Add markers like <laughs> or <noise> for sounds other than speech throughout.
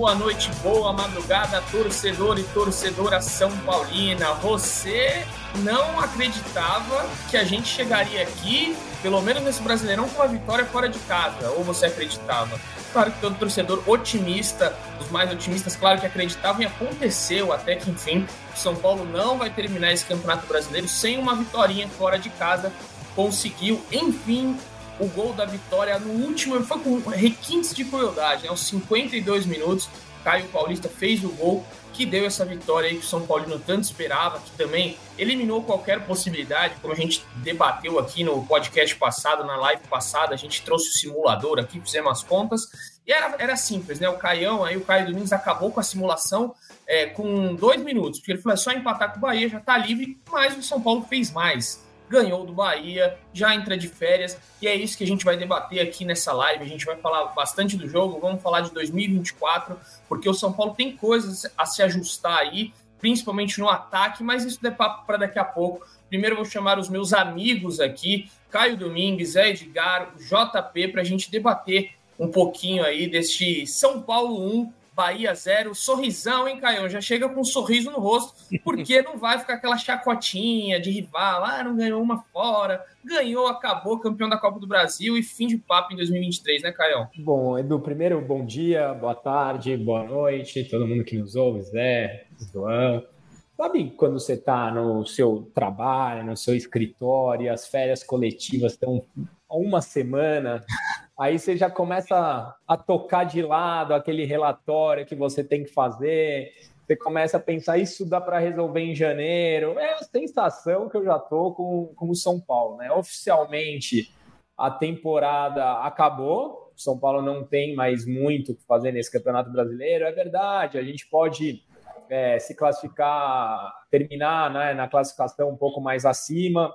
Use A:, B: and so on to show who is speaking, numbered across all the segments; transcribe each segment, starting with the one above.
A: boa noite, boa madrugada, torcedor e torcedora São Paulina. Você não acreditava que a gente chegaria aqui, pelo menos nesse Brasileirão, com uma vitória fora de casa? Ou você acreditava? Claro que todo torcedor otimista, os mais otimistas, claro que acreditavam e aconteceu até que, enfim, o São Paulo não vai terminar esse Campeonato Brasileiro sem uma vitória fora de casa. Conseguiu, enfim, o gol da vitória no último, foi com requintes de crueldade, né? aos 52 minutos, Caio Paulista fez o gol que deu essa vitória aí que o São Paulino tanto esperava, que também eliminou qualquer possibilidade, como a gente debateu aqui no podcast passado, na live passada, a gente trouxe o simulador aqui, fizemos as contas, e era, era simples, né? O Caião, aí o Caio Domingos acabou com a simulação é, com dois minutos, porque ele falou, é só empatar com o Bahia, já tá livre, mas o São Paulo fez mais ganhou do Bahia, já entra de férias, e é isso que a gente vai debater aqui nessa live. A gente vai falar bastante do jogo, vamos falar de 2024, porque o São Paulo tem coisas a se ajustar aí, principalmente no ataque, mas isso é papo para daqui a pouco. Primeiro vou chamar os meus amigos aqui, Caio Domingues, Zé Edgar, JP, para a gente debater um pouquinho aí deste São Paulo 1, Bahia zero, sorrisão, hein, Caio? Já chega com um sorriso no rosto, porque não vai ficar aquela chacotinha de rival, ah, não ganhou uma fora, ganhou, acabou, campeão da Copa do Brasil e fim de papo em 2023, né, Caio?
B: Bom, Edu, primeiro, bom dia, boa tarde, boa noite, todo mundo que nos ouve, Zé, João. Sabe quando você está no seu trabalho, no seu escritório, as férias coletivas estão uma semana, aí você já começa a tocar de lado aquele relatório que você tem que fazer, você começa a pensar, isso dá para resolver em janeiro. É a sensação que eu já tô com, com o São Paulo, né? Oficialmente a temporada acabou, São Paulo não tem mais muito o que fazer nesse Campeonato Brasileiro, é verdade, a gente pode é, se classificar, terminar né, na classificação um pouco mais acima,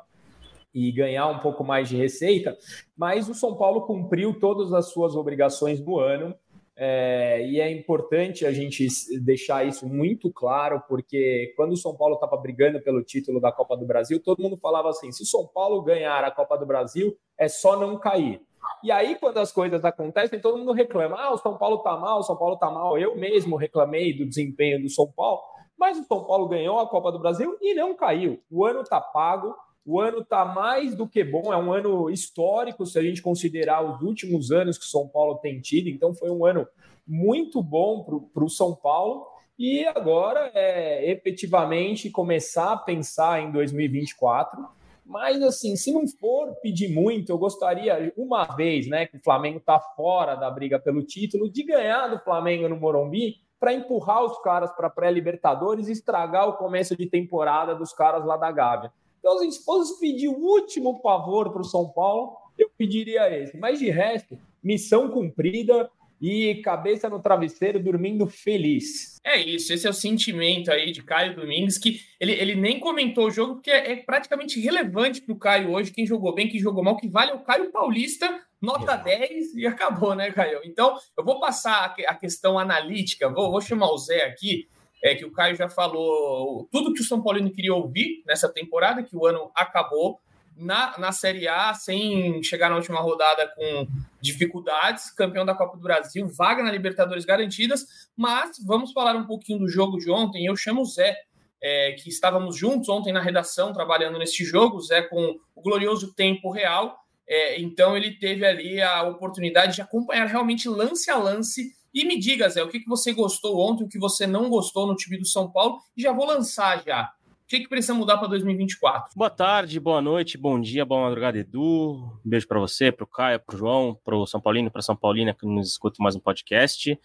B: e ganhar um pouco mais de receita, mas o São Paulo cumpriu todas as suas obrigações no ano. É, e é importante a gente deixar isso muito claro, porque quando o São Paulo estava brigando pelo título da Copa do Brasil, todo mundo falava assim: se o São Paulo ganhar a Copa do Brasil, é só não cair. E aí, quando as coisas acontecem, todo mundo reclama: ah, o São Paulo tá mal, o São Paulo tá mal. Eu mesmo reclamei do desempenho do São Paulo, mas o São Paulo ganhou a Copa do Brasil e não caiu. O ano tá pago, o ano está mais do que bom, é um ano histórico se a gente considerar os últimos anos que o São Paulo tem tido. Então, foi um ano muito bom para o São Paulo. E agora é efetivamente começar a pensar em 2024. Mas, assim, se não for pedir muito, eu gostaria, uma vez, né, que o Flamengo está fora da briga pelo título, de ganhar do Flamengo no Morumbi para empurrar os caras para pré-Libertadores e estragar o começo de temporada dos caras lá da Gávea. Então, assim, se fosse pedir o último favor para o São Paulo, eu pediria esse. Mas de resto, missão cumprida e cabeça no travesseiro, dormindo feliz.
A: É isso, esse é o sentimento aí de Caio Domingues, que ele, ele nem comentou o jogo, porque é, é praticamente relevante para o Caio hoje, quem jogou bem, quem jogou mal, que vale é o Caio Paulista, nota é. 10 e acabou, né, Caio? Então, eu vou passar a, questão analítica, vou, vou chamar o Zé aqui, é que o Caio já falou tudo que o São Paulino queria ouvir nessa temporada, que o ano acabou na, na Série A, sem chegar na última rodada com dificuldades, campeão da Copa do Brasil, vaga na Libertadores garantidas, mas vamos falar um pouquinho do jogo de ontem. Eu chamo o Zé, é, que estávamos juntos ontem na redação, trabalhando nesse jogo, o Zé com o glorioso tempo real, é, então ele teve ali a oportunidade de acompanhar realmente lance a lance e me diga, Zé, o que, que você gostou ontem, o que você não gostou no time do São Paulo, e já vou lançar já. O que, que precisa mudar para 2024?
C: Boa tarde, boa noite, bom dia, boa madrugada, Edu. Um beijo para você, para o Caio, para o João, para o São Paulino, para São Paulina que nos escuta mais um podcast.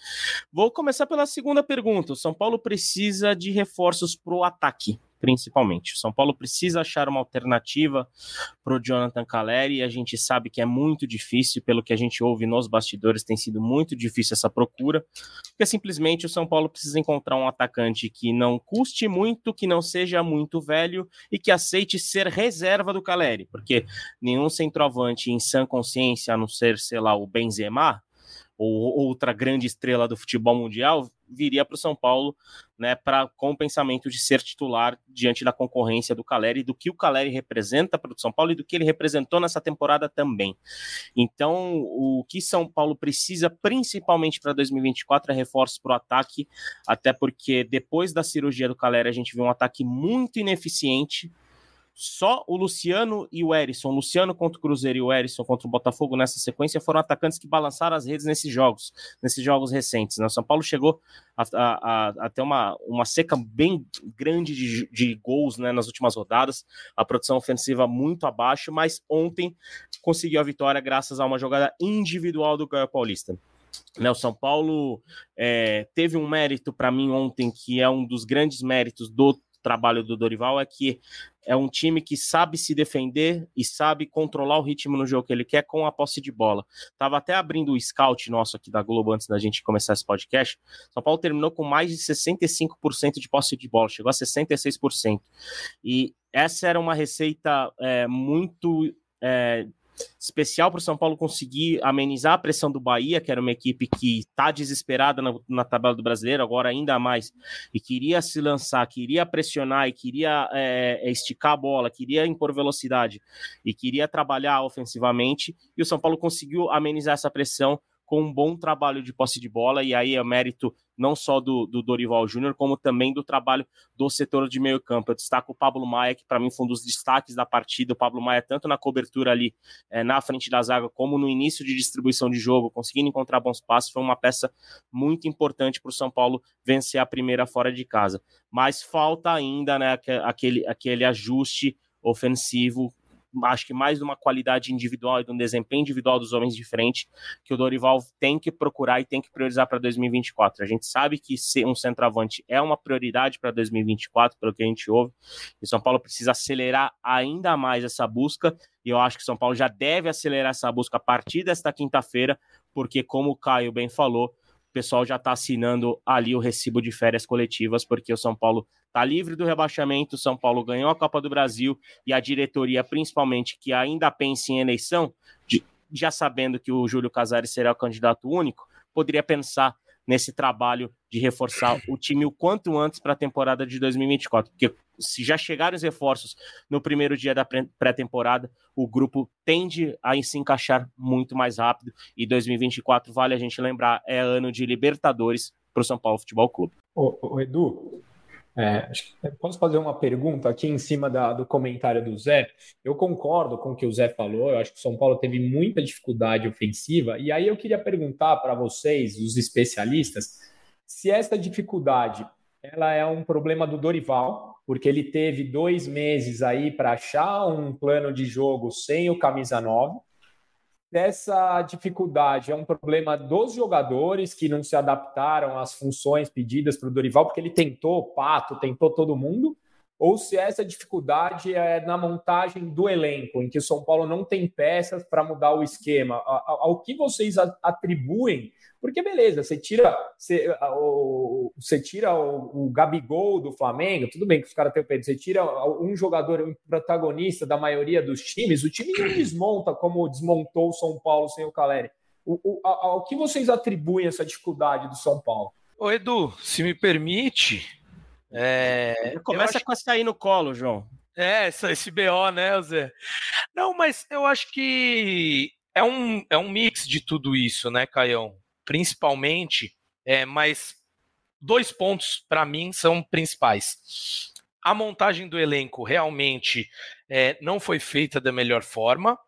C: Vou começar pela segunda pergunta. O São Paulo precisa de reforços para o ataque principalmente. O São Paulo precisa achar uma alternativa para o Jonathan Caleri e a gente sabe que é muito difícil, pelo que a gente ouve nos bastidores, tem sido muito difícil essa procura, porque simplesmente o São Paulo precisa encontrar um atacante que não custe muito, que não seja muito velho e que aceite ser reserva do Caleri, porque nenhum centroavante em sã consciência, a não ser, sei lá, o Benzema, ou outra grande estrela do futebol mundial, viria para o São Paulo, né, pra, com o pensamento de ser titular diante da concorrência do Caleri, do que o Caleri representa para o São Paulo e do que ele representou nessa temporada também. Então, o que São Paulo precisa, principalmente para 2024, é reforços para o ataque, até porque depois da cirurgia do Caleri, a gente viu um ataque muito ineficiente só o Luciano e o Erisson, Luciano contra o Cruzeiro e o Erisson contra o Botafogo nessa sequência foram atacantes que balançaram as redes nesses jogos, nesses jogos recentes. Né? O São Paulo chegou a, a, a, ter uma, uma seca bem grande de, de gols né, nas últimas rodadas, a produção ofensiva muito abaixo, mas ontem conseguiu a vitória graças a uma jogada individual do Caio Paulista. Né, o São Paulo é, teve um mérito para mim ontem, que é um dos grandes méritos do trabalho do Dorival, é que é um time que sabe se defender e sabe controlar o ritmo no jogo que ele quer com a posse de bola. Tava até abrindo o scout nosso aqui da Globo antes da gente começar esse podcast. São Paulo terminou com mais de 65% de posse de bola, chegou a 66%. E essa era uma receita é, muito é, especial para o São Paulo conseguir amenizar a pressão do Bahia, que era uma equipe que está desesperada na, na, tabela do brasileiro, agora ainda mais, e queria se lançar, queria pressionar e queria é, é, esticar a bola, queria impor velocidade e queria trabalhar ofensivamente, e o São Paulo conseguiu amenizar essa pressão com um bom trabalho de posse de bola, e aí é mérito não só do, do Dorival Júnior, como também do trabalho do setor de meio campo. Eu destaco o Pablo Maia, que para mim foi um dos destaques da partida. O Pablo Maia, tanto na cobertura ali é, na frente da zaga, como no início de distribuição de jogo, conseguindo encontrar bons passos, foi uma peça muito importante para o São Paulo vencer a primeira fora de casa. Mas falta ainda né, aquele, aquele ajuste ofensivo acho que mais de uma qualidade individual e de um desempenho individual dos homens de frente que o Dorival tem que procurar e tem que priorizar para 2024. A gente sabe que ser um centroavante é uma prioridade para 2024, pelo que a gente ouve, e São Paulo precisa acelerar ainda mais essa busca, e eu acho que São Paulo já deve acelerar essa busca a partir desta quinta-feira, porque, como o Caio bem falou, o pessoal já está assinando ali o recibo de férias coletivas, porque o São Paulo está livre do rebaixamento, São Paulo ganhou a Copa do Brasil e a diretoria, principalmente, que ainda pensa em eleição, já sabendo que o Júlio Casares será o candidato único, poderia pensar nesse trabalho de reforçar o time o quanto antes para a temporada de 2024, porque se já chegarem os reforços no primeiro dia da pré-temporada, o grupo tende a se encaixar muito mais rápido e 2024, vale a gente lembrar, é ano de Libertadores para o São Paulo Futebol Clube.
B: Ô, ô Edu, é, posso fazer uma pergunta aqui em cima da, do comentário do Zé? Eu concordo com o que o Zé falou, eu acho que o São Paulo teve muita dificuldade ofensiva, e aí eu queria perguntar para vocês, os especialistas, se essa dificuldade ela é um problema do Dorival, porque ele teve dois meses aí para achar um plano de jogo sem o camisa 9, dessa dificuldade é um problema dos jogadores que não se adaptaram às funções pedidas para o Dorival, porque ele tentou o Pato, tentou todo mundo, ou se essa dificuldade é na montagem do elenco, em que o São Paulo não tem peças para mudar o esquema. Ao que vocês atribuem porque, beleza, você tira, você, o, você tira o, o, Gabigol do Flamengo, tudo bem que os caras têm o peito, você tira um jogador, um protagonista da maioria dos times, o time não desmonta como desmontou o São Paulo sem o Caleri. O, o, ao que vocês atribuem essa dificuldade do São Paulo?
D: Ô, Edu, se me permite. É...
C: Começa acho... com essa aí no colo, João.
D: É, esse BO, né, Zé? Não, mas eu acho que é um, é um mix de tudo isso, né, Caião? principalmente, é, mas dois pontos para mim são principais. A montagem do elenco realmente é, não foi feita da melhor forma,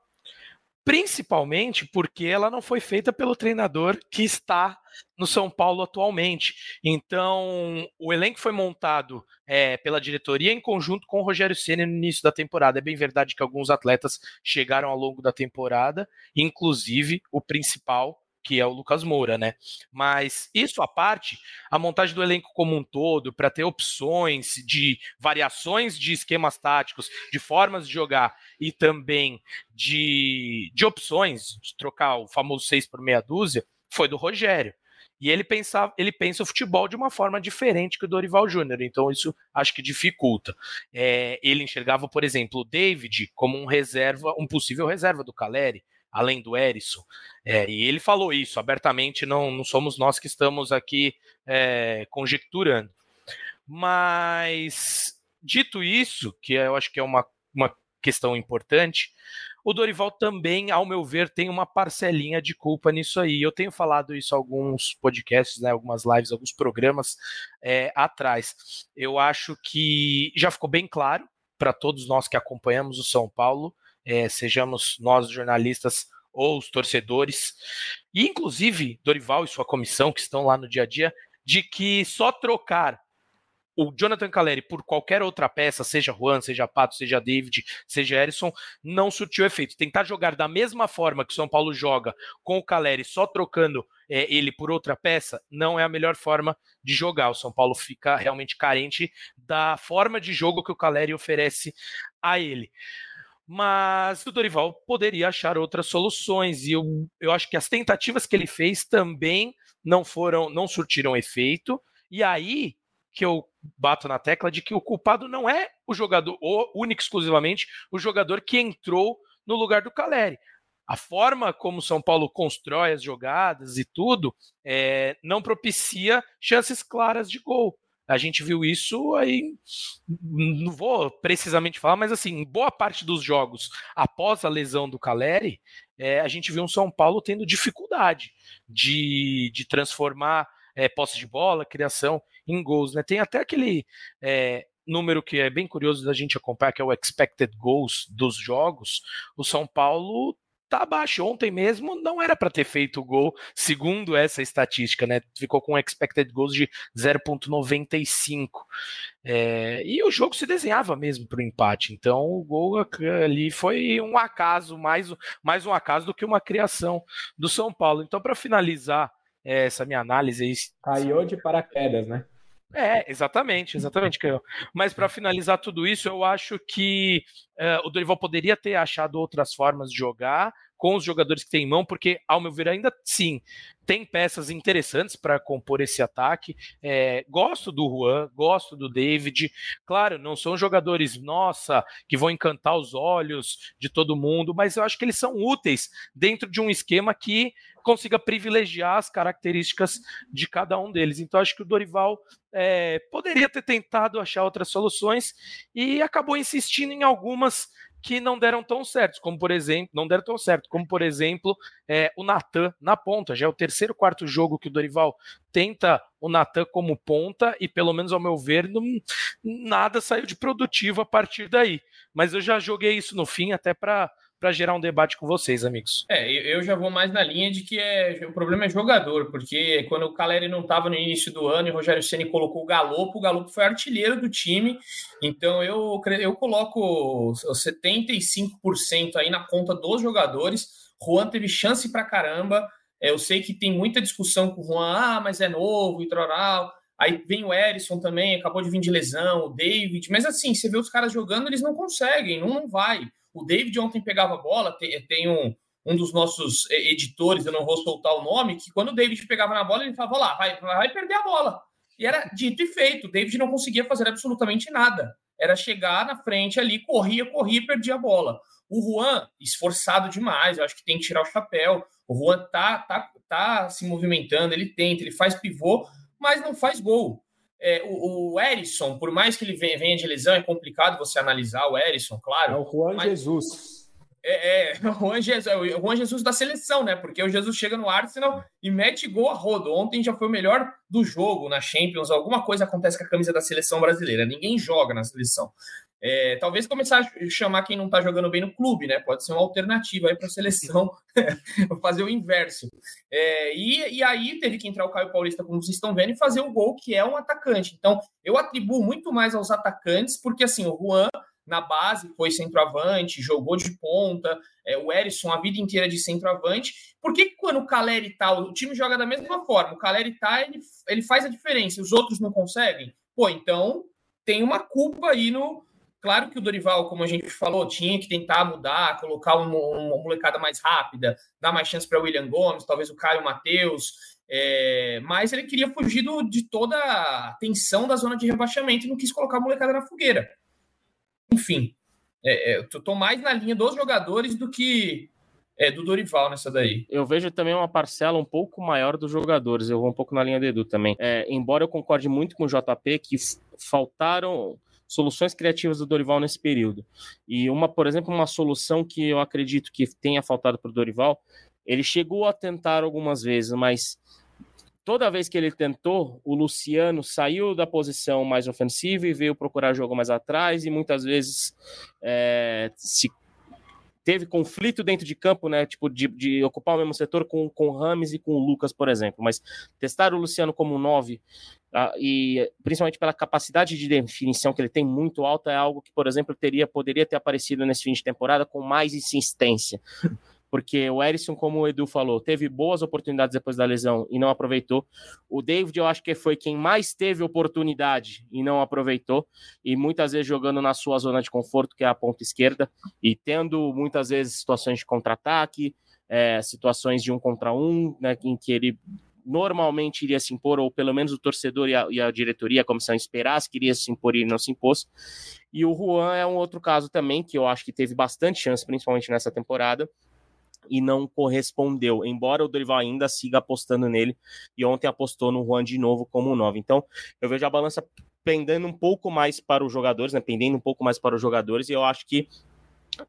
D: principalmente porque ela não foi feita pelo treinador que está no São Paulo atualmente. Então, o elenco foi montado é, pela diretoria em conjunto com o Rogério Ceni no início da temporada. É bem verdade que alguns atletas chegaram ao longo da temporada, inclusive o principal, que é o Lucas Moura, né? Mas isso à parte, a montagem do elenco como um todo, para ter opções de variações de esquemas táticos, de formas de jogar e também de, de opções, de trocar o famoso 6 por meia dúzia, foi do Rogério. E ele pensava, ele pensa o futebol de uma forma diferente que o Dorival Júnior, então isso acho que dificulta. É, ele enxergava, por exemplo, o David como um reserva, um possível reserva do Caleri além do Erisson. É, e ele falou isso abertamente, não, não somos nós que estamos aqui é, conjecturando. Mas, dito isso, que eu acho que é uma, uma questão importante, o Dorival também, ao meu ver, tem uma parcelinha de culpa nisso aí. Eu tenho falado isso em alguns podcasts, né, algumas lives, alguns programas é, atrás. Eu acho que já ficou bem claro para todos nós que acompanhamos o São Paulo, é, sejamos nós jornalistas ou os torcedores, e inclusive Dorival e sua comissão que estão lá no dia a dia, de que só trocar o Jonathan Caleri por qualquer outra peça, seja Juan, seja Pato, seja David, seja Erison, não surtiu efeito. Tentar jogar da mesma forma que o São Paulo joga com o Caleri, só trocando é, ele por outra peça, não é a melhor forma de jogar. O São Paulo fica realmente carente da forma de jogo que o Caleri oferece a ele. Mas o Dorival poderia achar outras soluções, e eu, eu acho que as tentativas que ele fez também não foram, não surtiram efeito. E aí que eu bato na tecla de que o culpado não é o jogador, ou único exclusivamente o jogador que entrou no lugar do Caleri. A forma como o São Paulo constrói as jogadas e tudo é, não propicia chances claras de gol. A gente viu isso aí, não vou precisamente falar, mas assim, boa parte dos jogos após a lesão do Caleri, é, a gente viu um São Paulo tendo dificuldade de, de transformar é, posse de bola, criação em gols. Né? Tem até aquele é, número que é bem curioso da gente acompanhar, que é o expected goals dos jogos. O São Paulo tá abaixo. Ontem mesmo não era para ter feito o gol, segundo essa estatística, né? Ficou com um expected goals de 0,95. É, e o jogo se desenhava mesmo para o empate. Então o gol ali foi um acaso, mais, mais um acaso do que uma criação do São Paulo. Então, para finalizar é, essa minha análise.
B: Caiu de paraquedas, né?
D: É, exatamente, exatamente, Caio. Mas para finalizar tudo isso, eu acho que uh, o Dorival poderia ter achado outras formas de jogar com os jogadores que tem em mão, porque, ao meu ver, ainda sim, tem peças interessantes para compor esse ataque. É, gosto do Juan, gosto do David. Claro, não são jogadores, nossa, que vão encantar os olhos de todo mundo, mas eu acho que eles são úteis dentro de um esquema que consiga privilegiar as características de cada um deles. Então, acho que o Dorival é, poderia ter tentado achar outras soluções e acabou insistindo em algumas que não deram tão certo, como por exemplo, não deram tão certo, como por exemplo, é, o Natan na ponta. Já é o terceiro, quarto jogo que o Dorival tenta o Natan como ponta e pelo menos ao meu ver, não, nada saiu de produtivo a partir daí. Mas eu já joguei isso no fim até para para gerar um debate com vocês, amigos.
A: É, eu já vou mais na linha de que é, o problema é jogador, porque quando o Caleri não estava no início do ano e o Rogério Ceni colocou o Galopo, o Galopo foi artilheiro do time, então eu, eu coloco 75% aí na conta dos jogadores. Juan teve chance para caramba. É, eu sei que tem muita discussão com o Juan, ah, mas é novo e troral. Aí vem o Erisson também, acabou de vir de lesão, o David, mas assim, você vê os caras jogando, eles não conseguem, não, não vai. O David ontem pegava a bola, tem, tem um, um dos nossos editores, eu não vou soltar o nome, que quando o David pegava na bola, ele falava: lá, vai, vai perder a bola. E era dito e feito. O David não conseguia fazer absolutamente nada. Era chegar na frente ali, corria, corria e perdia a bola. O Juan, esforçado demais, eu acho que tem que tirar o chapéu. O Juan tá, tá, tá se movimentando, ele tenta, ele faz pivô, mas não faz gol. É, o, o Erisson, por mais que ele venha, de lesão, é complicado você analisar o Erisson, claro.
B: É o Juan mas... Jesus.
A: É, é, <laughs> o Juan Jesus, é o Juan Jesus da seleção, né? Porque o Jesus chega no Arsenal e mete gol a rodo. Ontem já foi o melhor do jogo na Champions. Alguma coisa acontece com a camisa da seleção brasileira. Ninguém joga na seleção. É, talvez começar a chamar quem não está jogando bem no clube, né? Pode ser uma alternativa aí para a seleção <laughs> fazer o inverso. É, e, e, aí teve que entrar o Caio Paulista, como vocês estão vendo, e fazer o gol, que é um atacante. Então, eu atribuo muito mais aos atacantes, porque assim, o Juan na base foi centroavante, jogou de ponta, é, o Erisson a vida inteira de centroavante. Por que, quando o Caleri tá, o time joga da mesma forma? O Caleri tá, ele, ele faz a diferença, os outros não conseguem? Pô, então tem uma culpa aí no, Claro que o Dorival, como a gente falou, tinha que tentar mudar, colocar uma, uma molecada mais rápida, dar mais chance para o William Gomes, talvez o Caio Matheus, é, mas ele queria fugir do, de toda a tensão da zona de rebaixamento e não quis colocar a molecada na fogueira. Enfim, é, é, eu estou mais na linha dos jogadores do que é, do Dorival nessa daí.
C: Eu vejo também uma parcela um pouco maior dos jogadores. Eu vou um pouco na linha do Edu também. É, embora eu concorde muito com o JP que faltaram soluções criativas do Dorival nesse período. E uma, por exemplo, uma solução que eu acredito que tenha faltado para o Dorival, ele chegou a tentar algumas vezes, mas toda vez que ele tentou, o Luciano saiu da posição mais ofensiva e veio procurar jogo mais atrás, e muitas vezes é, se teve conflito dentro de campo, né? Tipo, de, de, ocupar o mesmo setor com, com o Rames e com o Lucas, por exemplo. Mas testar o Luciano como 9, uh, e principalmente pela capacidade de definição que ele tem muito alta, é algo que, por exemplo, teria, poderia ter aparecido nesse fim de temporada com mais insistência porque o Erisson, como o Edu falou, teve boas oportunidades depois da lesão e não aproveitou. O David, eu acho que foi quem mais teve oportunidade e não aproveitou, e muitas vezes jogando na sua zona de conforto, que é a ponta esquerda, e tendo muitas vezes situações de contra-ataque, é, situações de um contra um, né, em que ele normalmente iria se impor, ou pelo menos o torcedor e a, e a diretoria, a comissão esperasse que iria se impor e não se impôs. E o Juan é um outro caso também, que eu acho que teve bastante chance, principalmente nessa temporada, e não correspondeu, embora o Dorival ainda siga apostando nele e ontem apostou no Juan de novo como nove. Então, eu vejo a balança pendendo um pouco mais para os jogadores, né? Pendendo um pouco mais para os jogadores, e eu acho que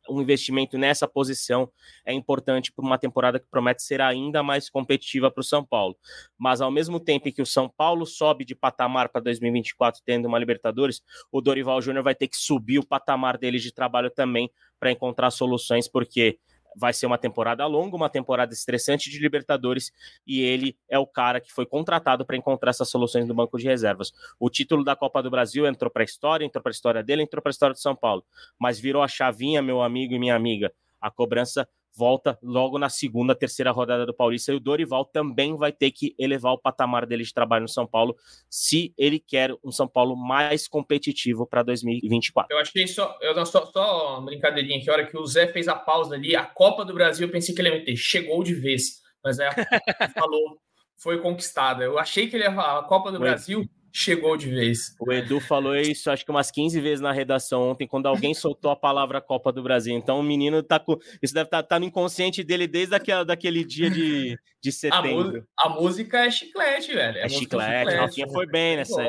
C: um investimento nessa posição é importante para uma temporada que promete ser ainda mais competitiva para o São Paulo. Mas ao mesmo tempo que o São Paulo sobe de patamar para 2024 tendo uma Libertadores, o Dorival Júnior vai ter que subir o patamar dele de trabalho também para encontrar soluções, porque vai ser uma temporada longa, uma temporada estressante de Libertadores, e ele é o cara que foi contratado para encontrar essas soluções no banco de reservas. O título da Copa do Brasil entrou para a história, entrou para a história dele, entrou para a história de São Paulo, mas virou a chavinha, meu amigo e minha amiga. A cobrança volta logo na segunda, terceira rodada do Paulista e o Dorival também vai ter que elevar o patamar dele de trabalho no São Paulo se ele quer um São Paulo mais competitivo para 2024.
A: Eu achei só, eu só, só uma brincadeirinha que a hora que o Zé fez a pausa ali, a Copa do Brasil, eu pensei que ele ia meter, chegou de vez, mas é <laughs> falou, foi conquistada. Eu achei que ele ia a Copa do Foi. Chegou de vez.
C: O Edu falou isso acho que umas 15 vezes na redação ontem, quando alguém soltou a palavra Copa do Brasil. Então o menino tá com. Isso deve estar tá, tá no inconsciente dele desde aquela, daquele dia de, de setembro.
A: A, a música é chiclete, velho.
C: É, é chiclete. A Rafinha foi bem nessa.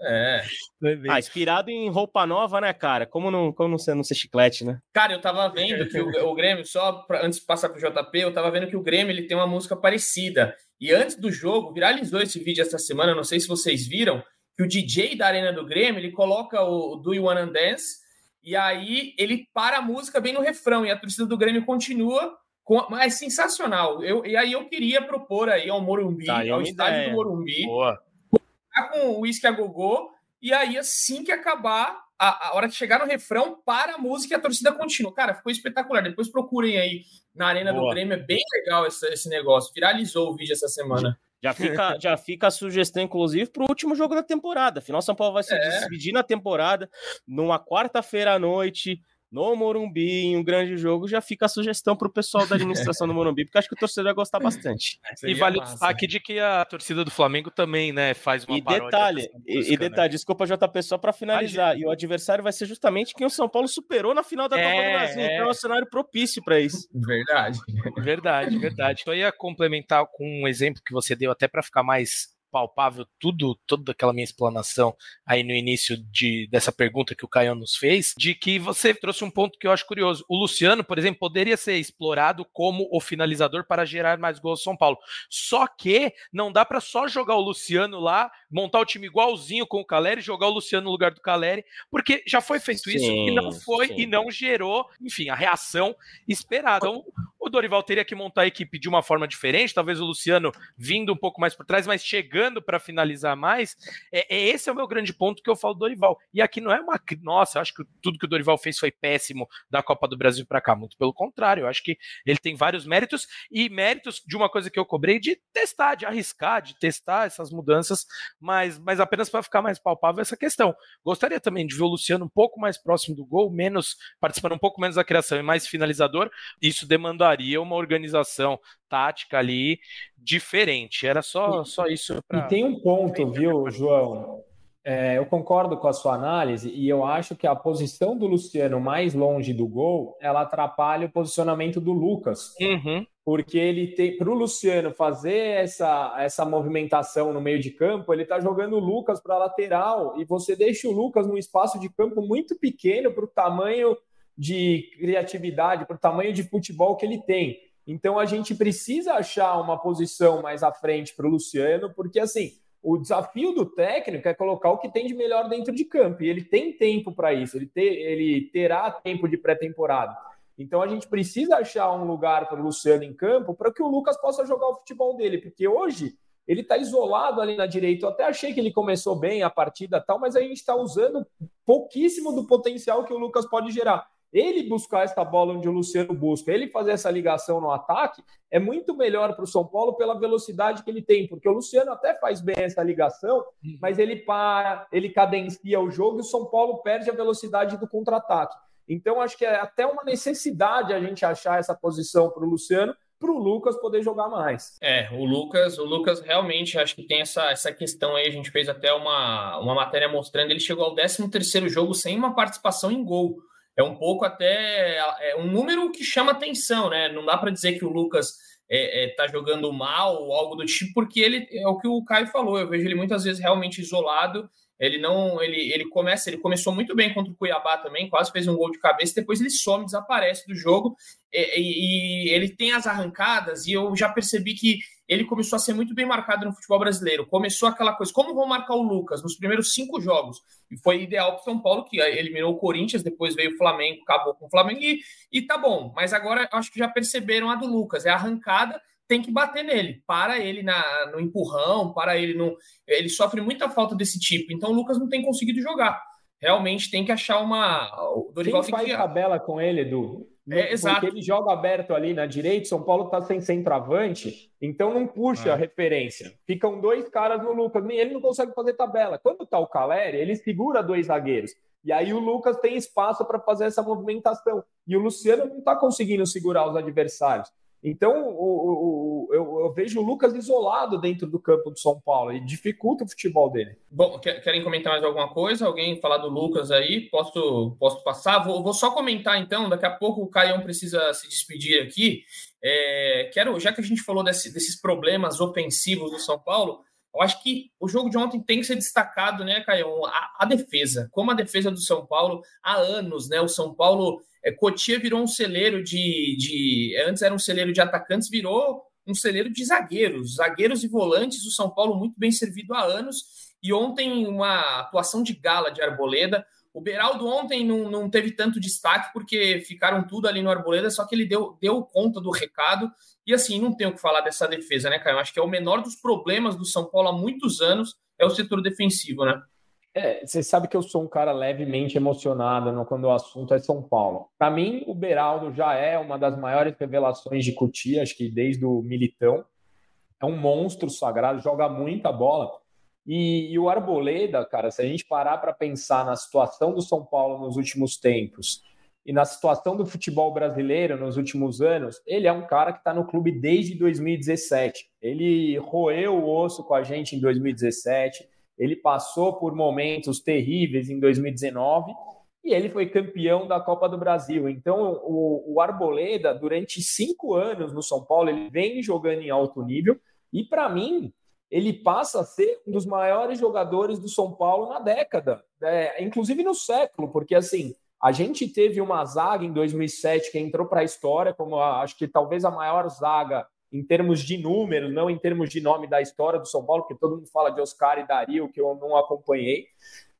A: É.
C: Ah, inspirado em roupa nova, né, cara? Como não, como não ser, não ser chiclete, né?
A: Cara, eu tava vendo que o, o Grêmio, só pra, antes de passar pro JP, eu tava vendo que o Grêmio ele tem uma música parecida. E antes do jogo, viralizou esse vídeo essa semana, não sei se vocês viram, que o DJ da Arena do Grêmio, ele coloca o Do You Wanna Dance, e aí ele para a música bem no refrão, e a torcida do Grêmio continua com, mas sensacional. Eu, e aí eu queria propor aí ao Morumbi, tá, ao estádio ideia. do Morumbi, Boa. Com o uísque a gogô, e aí assim que acabar, a, a hora que chegar no refrão, para a música e a torcida continua. Cara, ficou espetacular. Depois procurem aí na Arena Boa. do Grêmio, é bem legal esse, esse negócio. Viralizou o vídeo essa semana.
C: Já fica, já fica a sugestão, inclusive, para o último jogo da temporada. Afinal, São Paulo vai se é. despedir na temporada numa quarta-feira à noite no Morumbi, em um grande jogo, já fica a sugestão para o pessoal da administração do Morumbi, porque acho que o torcedor vai gostar bastante. <laughs>
D: Seria e vale massa. o destaque de que a torcida do Flamengo também, né, faz uma
C: e detalhe, música, e, e, detalhe, né? desculpa JP, só para finalizar, Imagina. e o adversário vai ser justamente quem o São Paulo superou na final da é, Copa do é, Brasil, é. então é um cenário propício para isso. <laughs>
A: Verdade.
D: Verdade, verdade. Eu ia complementar com um exemplo que você deu até para ficar mais palpável tudo, toda aquela minha explanação aí no início de, dessa pergunta que o Caio nos fez, de que você trouxe um ponto que eu acho curioso. O Luciano, por exemplo, poderia ser explorado como o finalizador para gerar mais gols ao São Paulo. Só que não dá para só jogar o Luciano lá, montar o time igualzinho com o Caleri, jogar o Luciano no lugar do Caleri, porque já foi feito sim, isso e não foi sim. e não gerou, enfim, a reação esperada. Então, o Dorival teria que montar a equipe de uma forma diferente, talvez o Luciano vindo um pouco mais por trás, mas chegando para finalizar mais. É, é, esse é o meu grande ponto que eu falo do Dorival. E aqui não é uma. Nossa, eu acho que tudo que o Dorival fez foi péssimo da Copa do Brasil para cá. Muito pelo contrário, eu acho que ele tem vários méritos e méritos de uma coisa que eu cobrei de testar, de arriscar, de testar essas mudanças, mas, mas apenas para ficar mais palpável essa questão. Gostaria também de ver o Luciano um pouco mais próximo do gol, menos participando um pouco menos da criação e mais finalizador. Isso demandaria uma organização tática ali diferente. Era só, só isso.
B: Pra... E tem um ponto, viu, João? É, eu concordo com a sua análise e eu acho que a posição do Luciano mais longe do gol ela atrapalha o posicionamento do Lucas.
D: Uhum.
B: Porque ele tem. Para o Luciano fazer essa, essa movimentação no meio de campo, ele está jogando o Lucas para lateral e você deixa o Lucas num espaço de campo muito pequeno para o tamanho de criatividade, para o tamanho de futebol que ele tem. Então a gente precisa achar uma posição mais à frente para o Luciano, porque assim o desafio do técnico é colocar o que tem de melhor dentro de campo, e ele tem tempo para isso, ele, ele terá tempo de pré-temporada. Então a gente precisa achar um lugar para o Luciano em campo para que o Lucas possa jogar o futebol dele, porque hoje ele está isolado ali na direita. Eu até achei que ele começou bem a partida tal, mas a gente está usando pouquíssimo do potencial que o Lucas pode gerar ele buscar essa bola onde o Luciano busca, ele fazer essa ligação no ataque, é muito melhor para o São Paulo pela velocidade que ele tem, porque o Luciano até faz bem essa ligação, uhum. mas ele para, ele cadencia o jogo e o São Paulo perde a velocidade do contra-ataque. Então, acho que é até uma necessidade a gente achar essa posição para o Luciano, para o Lucas poder jogar mais.
A: É, o Lucas, o Lucas realmente acho que tem essa, essa questão aí. A gente fez até uma, uma matéria mostrando. Ele chegou ao 13 terceiro jogo sem uma participação em gol é um pouco até é um número que chama atenção, né? Não dá para dizer que o Lucas é, é, tá jogando mal ou algo do tipo, porque ele é o que o Caio falou. Eu vejo ele muitas vezes realmente isolado. Ele não, ele, ele começa, ele começou muito bem contra o Cuiabá também, quase fez um gol de cabeça. Depois ele some, desaparece do jogo e, e, e ele tem as arrancadas. E eu já percebi que ele começou a ser muito bem marcado no futebol brasileiro. Começou aquela coisa, como vão marcar o Lucas nos primeiros cinco jogos? E foi ideal para São Paulo, que eliminou o Corinthians, depois veio o Flamengo, acabou com o Flamengo, e, e tá bom. Mas agora acho que já perceberam a do Lucas, é arrancada, tem que bater nele, para ele na, no empurrão, para ele no. Ele sofre muita falta desse tipo, então o Lucas não tem conseguido jogar. Realmente tem que achar uma.
B: O Dorival Quem faz que... tabela com ele, Edu?
A: É, exato.
B: Porque ele joga aberto ali na direita, São Paulo está sem centroavante, então não puxa a referência. Ficam dois caras no Lucas, ele não consegue fazer tabela. Quando está o Caleri, ele segura dois zagueiros. E aí o Lucas tem espaço para fazer essa movimentação. E o Luciano não está conseguindo segurar os adversários. Então, o, o, eu, eu, vejo o Lucas isolado dentro do campo do São Paulo e dificulta o futebol dele.
A: Bom, querem comentar mais alguma coisa? Alguém falar do Lucas aí? Posso, posso passar? Vou, vou só comentar então, daqui a pouco o Caião precisa se despedir aqui. É, quero, já que a gente falou desse, desses problemas ofensivos do São Paulo, eu acho que o jogo de ontem tem que ser destacado, né, Caio? A, a, defesa. Como a defesa do São Paulo, há anos, né? O São Paulo. É, Cotia virou um celeiro de, de. Antes era um celeiro de atacantes, virou um celeiro de zagueiros. Zagueiros e volantes, o São Paulo muito bem servido há anos. E ontem, uma atuação de gala de Arboleda. O Beraldo ontem não, não teve tanto destaque porque ficaram tudo ali no Arboleda, só que ele deu, deu conta do recado. E assim, não tenho o que falar dessa defesa, né, Caio? Acho que é o menor dos problemas do São Paulo há muitos anos, é o setor defensivo, né?
B: É, você sabe que eu sou um cara levemente emocionado quando o assunto é São Paulo. Para mim, o Beraldo já é uma das maiores revelações de Cutia, acho que desde o Militão. É um monstro sagrado, joga muita bola. E, e, o Arboleda, cara, se a gente parar para pensar na situação do São Paulo nos últimos tempos e na situação do futebol brasileiro nos últimos anos, ele é um cara que está no clube desde 2017. Ele roeu o osso com a gente em 2017, ele passou por momentos terríveis em 2019 e ele foi campeão da Copa do Brasil. Então, o, o Arboleda, durante cinco anos no São Paulo, ele vem jogando em alto nível e, para mim, ele passa a ser um dos maiores jogadores do São Paulo na década, é, inclusive no século, porque assim a gente teve uma zaga em 2007 que entrou para a história como a, acho que talvez a maior zaga em termos de números, não em termos de nome da história do São Paulo, porque todo mundo fala de Oscar e Dario, que eu não acompanhei.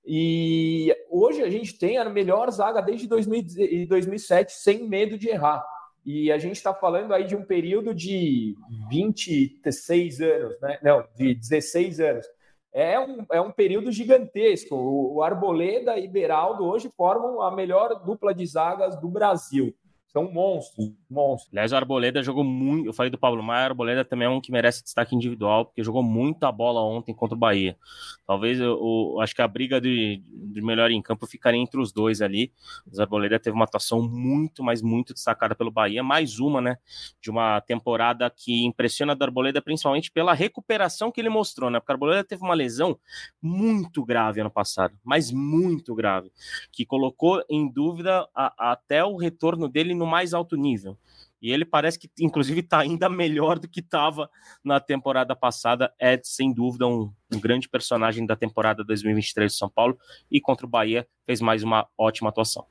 B: E hoje a gente tem a melhor zaga desde 2007, sem medo de errar. E a gente está falando aí de um período de 26 anos, né? Não, de 16 anos. É um, é um período gigantesco. O, Arboleda e Beraldo hoje formam a melhor dupla de zagas do Brasil. São monstros, monstros.
C: Aliás, o Arboleda jogou muito. Eu falei do Pablo Maia, o Arboleda também é um que merece destaque individual, porque jogou muita bola ontem contra o Bahia. Talvez eu, eu acho que a briga de, de melhor em campo ficaria entre os dois ali. O Arboleda teve uma atuação muito, mas muito destacada pelo Bahia. Mais uma, né? De uma temporada que impressiona do Arboleda, principalmente pela recuperação que ele mostrou, né? Porque o Arboleda teve uma lesão muito grave ano passado, mas muito grave, que colocou em dúvida a, a, até o retorno dele no mais alto nível. E ele parece que, inclusive, está ainda melhor do que estava na temporada passada. É, sem dúvida, um, um, grande personagem da temporada 2023 do São Paulo. E contra o Bahia, fez mais uma ótima atuação.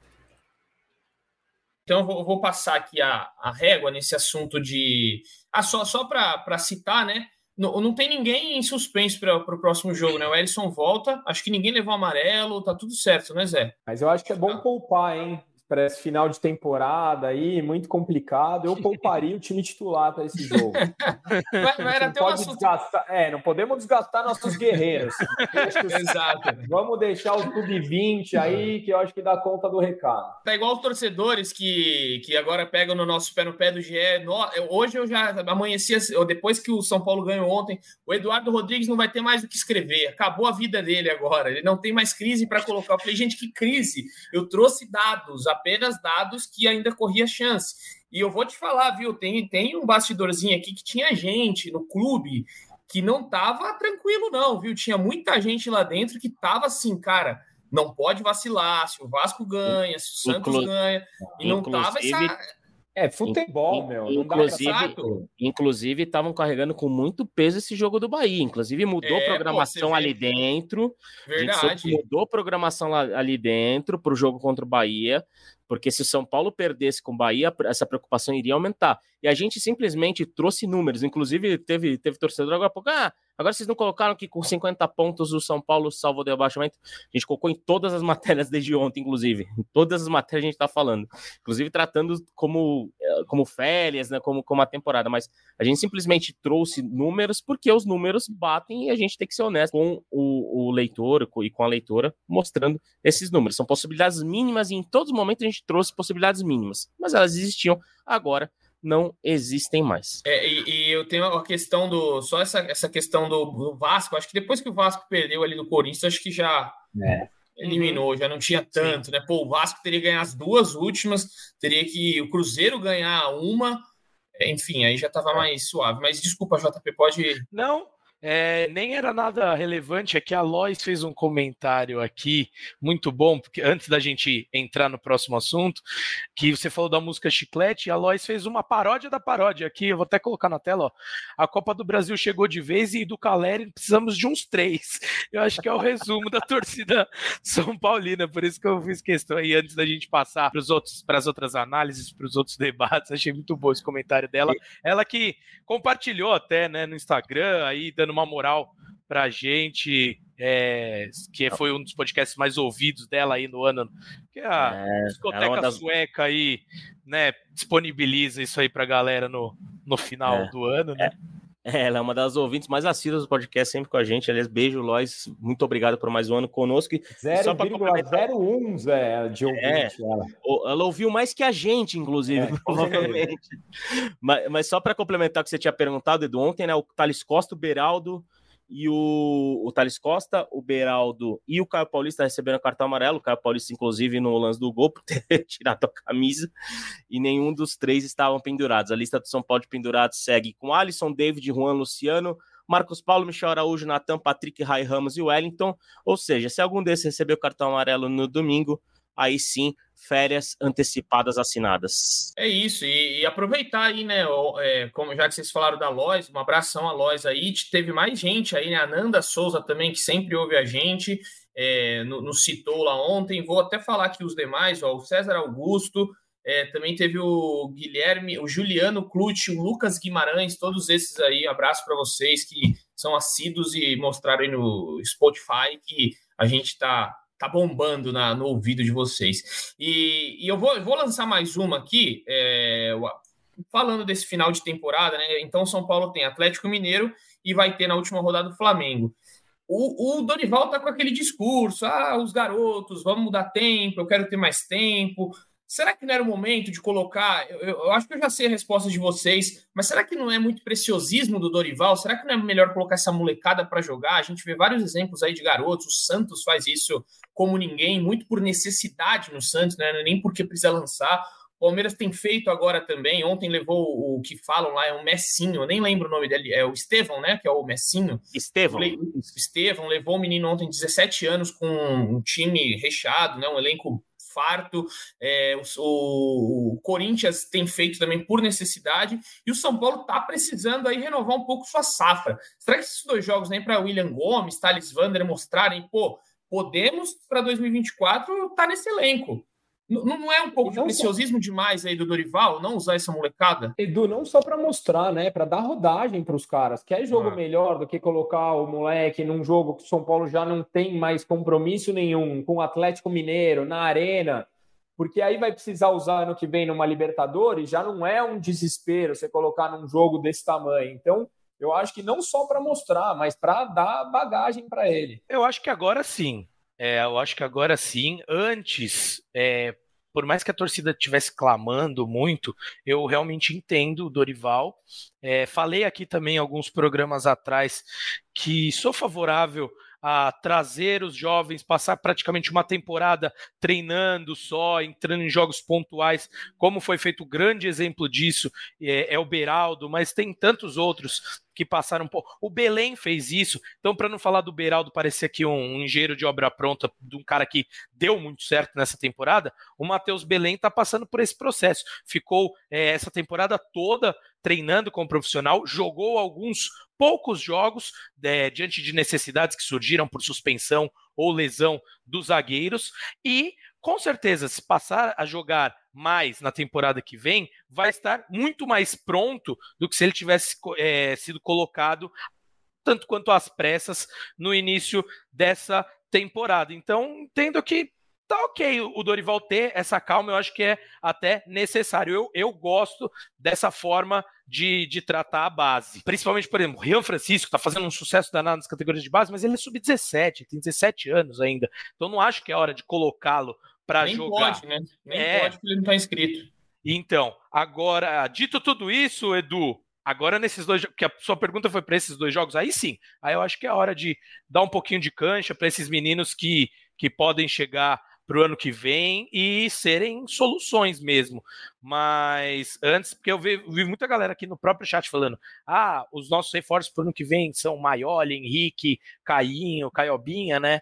A: Então, eu vou, vou passar aqui a, a, régua nesse assunto de. Ah, só, só para citar, né? Não, não tem ninguém em suspense para o próximo jogo, né? O Ellison volta, acho que ninguém levou amarelo, tá tudo certo, né, Zé?
B: Mas eu acho que é bom poupar, hein? Para esse final de temporada aí, muito complicado. Eu pouparia o time titular para esse jogo.
A: Vai, vai era
B: pode assunto... desgastar, é, não podemos desgastar nossos guerreiros. <laughs>
A: Exato.
B: Vamos deixar o sub-20 aí, que eu acho que dá conta do recado.
A: Tá igual os torcedores que, que agora pegam no nosso pé no pé do GE. hoje eu já amanheci, depois que o São Paulo ganhou ontem, o Eduardo Rodrigues não vai ter mais o que escrever. Acabou a vida dele agora. Ele não tem mais crise para colocar. Eu falei, gente, que crise? Eu trouxe dados, apenas dados que ainda corria chance. E eu vou te falar, viu? Tem, tem um bastidorzinho aqui que tinha gente no clube que não tava tranquilo, não, viu? Tinha muita gente lá dentro que tava assim, cara. Não pode vacilar se o Vasco ganha, se o Santos Inclu ganha. E não tava essa
B: é, futebol, meu.
C: Inclusive, inclusive estavam carregando com muito peso esse jogo do Bahia. Inclusive, mudou é, programação pô, ali dentro. Verdade. mudou programação ali dentro para o jogo contra o Bahia. Porque se o São Paulo perdesse com o Bahia, essa preocupação iria aumentar. E a gente simplesmente trouxe números. Inclusive, teve, teve torcedor agora há pouco. Ah, agora vocês não colocaram que com 50 pontos o São Paulo salvou o abaixamento? A gente colocou em todas as <laughs> matérias desde ontem, inclusive. Em todas as matérias a gente está falando. Inclusive tratando como, eh, como férias, né? Como, como a temporada. Mas a gente simplesmente trouxe números porque os números batem e a gente tem que ser honesto com o, o leitor e com a leitora mostrando esses números. São possibilidades mínimas e em todos os momentos a gente trouxe possibilidades mínimas, mas elas existiam, agora não existem mais.
A: É, e, e, eu tenho a questão do. Só essa, essa questão do, do, Vasco, acho que depois que o Vasco perdeu ali do Corinthians, acho que já. É. Eliminou, já não tinha tanto, Sim. né? Pô, o Vasco teria que ganhar as duas últimas, teria que o Cruzeiro ganhar uma, enfim, aí já tava mais suave. Mas desculpa, JP, pode.
D: Não, é, nem era nada relevante, é que a Lois fez um comentário aqui muito bom, porque antes da gente entrar no próximo assunto, que você falou da música Chiclete, e a Lois fez uma paródia da paródia aqui, eu vou até colocar na tela, ó. A Copa do Brasil chegou de vez e do Caleri precisamos de uns três. <laughs> Eu acho que é o resumo da torcida São Paulina, por isso que eu fiz questão aí antes da gente passar para as outras análises, para os outros debates, <laughs> achei muito bom esse comentário dela. Ela que compartilhou até, né, no Instagram, aí dando uma moral pra gente, é, que foi um dos podcasts mais ouvidos dela aí no ano, que a é, discoteca das... sueca aí, né, disponibiliza isso aí pra galera no, no final é, do ano, né? <laughs>
C: É, ela é uma das ouvintes mais assíduas do podcast, sempre com a gente. Aliás, beijo, Lois. Muito obrigado por mais um ano conosco.
B: 0,01 Zé, de ouvinte. É,
C: ela. ela ouviu mais que a gente, inclusive, é, provavelmente. <laughs> mas, mas, só para complementar o que você tinha perguntado, Edu, ontem, né? O Thales Costa, o Beraldo e o, o Thales Costa, o Beraldo e o Caio Paulista receberam cartão amarelo. O Caio Paulista, inclusive, no lance do gol, <laughs> por ter tirado a camisa, e nenhum dos três estavam pendurados. A lista do São Paulo de pendurados segue com Alisson, David, Juan, Luciano, Marcos Paulo, Michel Araújo, Natan, Patrick, Rai Ramos e Wellington. Ou seja, se algum desses recebeu cartão amarelo no domingo, aí sim férias antecipadas assinadas.
A: É isso, e, e aproveitar aí, né? É, como já que vocês falaram da Lois, um abração à Lois aí. Teve mais gente aí, né? A Nanda Souza também, que sempre ouve a gente, é, nos citou lá ontem. Vou até falar aqui os demais, ó, o César Augusto. É, também teve o Guilherme, o Juliano Clute, o Lucas Guimarães, todos esses aí, abraço para vocês que são assíduos e mostraram aí no Spotify que a gente está tá bombando na, no ouvido de vocês. E, e eu, vou, vou lançar mais uma aqui, é, falando desse final de temporada, né? Então, São Paulo tem Atlético Mineiro e vai ter na última rodada o Flamengo. O, o Dorival tá com aquele discurso: ah, os garotos, vamos mudar tempo, eu quero ter mais tempo. Será que não era o momento de colocar? Eu, eu, acho que eu já sei a resposta de vocês, mas será que não é muito preciosismo do Dorival? Será que não é melhor colocar essa molecada para jogar? A gente vê vários exemplos aí de garotos. O Santos faz isso como ninguém, muito por necessidade no Santos, né? Nem porque precisa lançar. O Palmeiras tem feito agora também. Ontem levou o que falam lá, é um Messinho, eu nem lembro o nome dele, é o Estevão, né? Que é o Messinho.
C: Estevão.
A: Estevão levou o menino ontem, 17 anos, com um time recheado, né? Um elenco farto. É, o, o, Corinthians tem feito também por necessidade. E o São Paulo está precisando aí renovar um pouco sua safra. Será que esses dois jogos nem para William Gomes, Thales Vander mostrarem, pô, podemos para 2024 estar tá nesse elenco? Não, não é um pouco de preciosismo só... demais aí do Dorival não usar essa molecada?
B: Edu, não só para mostrar, né? Para dar rodagem para os caras. Quer jogo ah. melhor do que colocar o moleque num jogo que o São Paulo já não tem mais compromisso nenhum com o Atlético Mineiro na arena? Porque aí vai precisar usar ano que vem numa Libertadores, já não é um desespero você colocar num jogo desse tamanho. Então, eu acho que não só para mostrar, mas para dar bagagem para ele.
D: Eu acho que agora sim. É, eu acho que agora sim. Antes, é, por mais que a torcida estivesse clamando muito, eu realmente entendo o Dorival. É, falei aqui também alguns programas atrás que sou favorável a trazer os jovens, passar praticamente uma temporada treinando só, entrando em jogos pontuais, como foi feito o grande exemplo disso, é, é o Beraldo, mas tem tantos outros que passaram por. O Belém fez isso. Então, para não falar do Beraldo parecer aqui um, um engenheiro de obra pronta de um cara que deu muito certo nessa temporada, o Matheus Belém está passando por esse processo. Ficou é, essa temporada toda treinando como profissional, jogou alguns poucos jogos é, diante de necessidades que surgiram por suspensão ou lesão dos zagueiros e com certeza, se passar a jogar mais na temporada que vem, vai estar muito mais pronto do que se ele tivesse é, sido colocado tanto quanto às pressas no início dessa temporada. Então, entendo que tá ok o Dorival ter essa calma, eu acho que é até necessário. Eu, eu gosto dessa forma de, de tratar a base. Principalmente, por exemplo, o Rian Francisco está fazendo um sucesso danado nas categorias de base, mas ele é sub-17, tem 17 anos ainda. Então não acho que é hora de colocá-lo para jogar.
A: Pode, né? Nem é. pode porque ele não está inscrito.
D: Então, agora, dito tudo isso, Edu, agora nesses dois que a sua pergunta foi para esses dois jogos, aí sim, aí eu acho que é hora de dar um pouquinho de cancha para esses meninos que, que podem chegar para o ano que vem e serem soluções mesmo. Mas antes, porque eu vi, vi, muita galera aqui no próprio chat falando: ah, os nossos reforços para o ano que vem são Maioli, Henrique, Cainho, Caiobinha, né?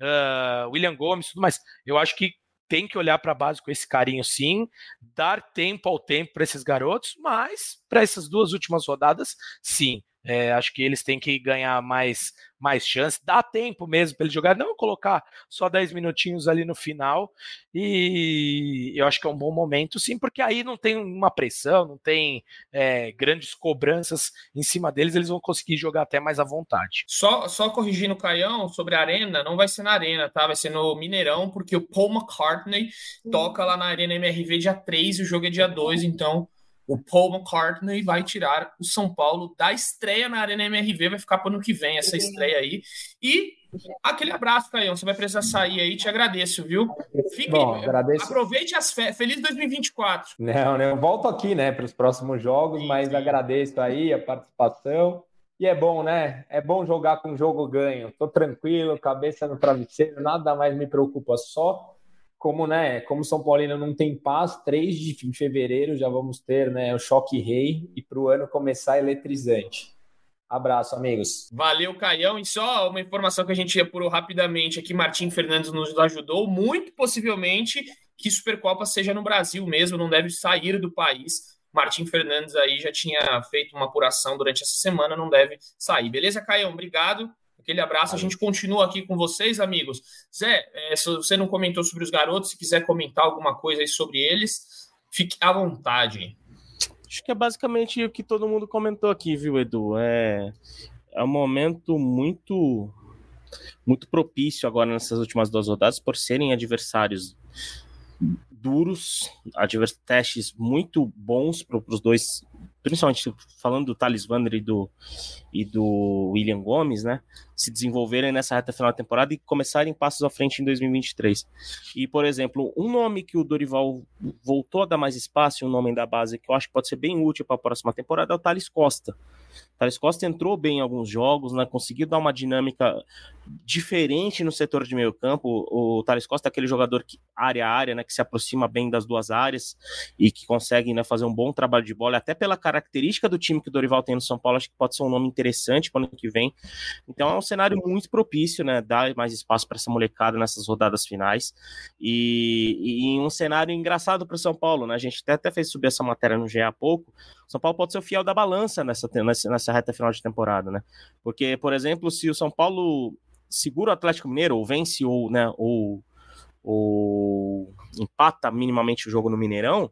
D: Uh, William Gomes, tudo mais. Eu acho que tem que olhar para a base com esse carinho, sim, dar tempo ao tempo para esses garotos, mas para essas duas últimas rodadas, sim. É, acho que eles têm que ganhar mais, mais chance, dá tempo mesmo para eles jogar, não colocar só 10 minutinhos ali no final. E eu acho que é um bom momento, sim, porque aí não tem uma pressão, não tem é, grandes cobranças em cima deles, eles vão conseguir jogar até mais à vontade.
A: Só, só corrigindo o Caião sobre a Arena, não vai ser na Arena, tá? Vai ser no Mineirão, porque o Paul McCartney toca lá na Arena MRV dia 3 e o jogo é dia 2, então o Paul McCartney vai tirar o São Paulo da estreia na Arena MRV, vai ficar para o ano que vem essa estreia aí. E aquele abraço, Caião, você vai precisar sair aí, te agradeço, viu?
B: Fique, Bom, agradeço.
A: Aproveite as férias, feliz 2024.
B: Não, não, eu volto aqui, né, para os próximos jogos, sim, mas sim. agradeço aí a participação. E é bom, né? É bom jogar com jogo ganho. Tô tranquilo, cabeça no travesseiro, nada mais me preocupa, só como, né, como São Paulino não tem paz, 3 de fevereiro já vamos ter, né, o choque rei e para o ano começar eletrizante. Abraço, amigos.
A: Valeu, Caião. E só uma informação que a gente apurou rapidamente aqui, Martim Fernandes nos ajudou, muito possivelmente que Supercopa seja no Brasil mesmo, não deve sair do país. Martim Fernandes aí já tinha feito uma apuração durante essa semana, não deve sair. Beleza, Caião? Obrigado. Aquele abraço, a gente continua aqui com vocês, amigos. Zé, é, se você não comentou sobre os garotos, se quiser comentar alguma coisa aí sobre eles, fique à vontade.
C: Acho que é basicamente o que todo mundo comentou aqui, viu, Edu? É, é um momento muito muito propício agora nessas últimas duas rodadas por serem adversários duros, advers testes muito bons para os dois principalmente falando do Thales Vander e do, e do William Gomes, né? Se desenvolverem nessa reta final da temporada e começarem passos à frente em 2023. E, por exemplo, um nome que o Dorival voltou a dar mais espaço, um nome da base que eu acho que pode ser bem útil para a próxima temporada é o Thales Costa. Thales Costa entrou bem em alguns jogos, né? Conseguiu dar uma dinâmica diferente no setor de meio campo. O Thales Costa é aquele jogador que área a área, né? Que se aproxima bem das duas áreas e que consegue né, fazer um bom trabalho de bola, até pela característica do time que o Dorival tem no São Paulo, acho que pode ser um nome interessante para o ano que vem. Então é um cenário muito propício, né? Dar mais espaço para essa molecada nessas rodadas finais. E, e um cenário engraçado para o São Paulo, né? A gente até, até fez subir essa matéria no GE há pouco. São Paulo pode ser o fiel da balança nessa, nessa, nessa reta final de temporada, né? Porque, por exemplo, se o São Paulo segura o Atlético Mineiro, ou vence, ou, né, ou ou empata minimamente o jogo no Mineirão,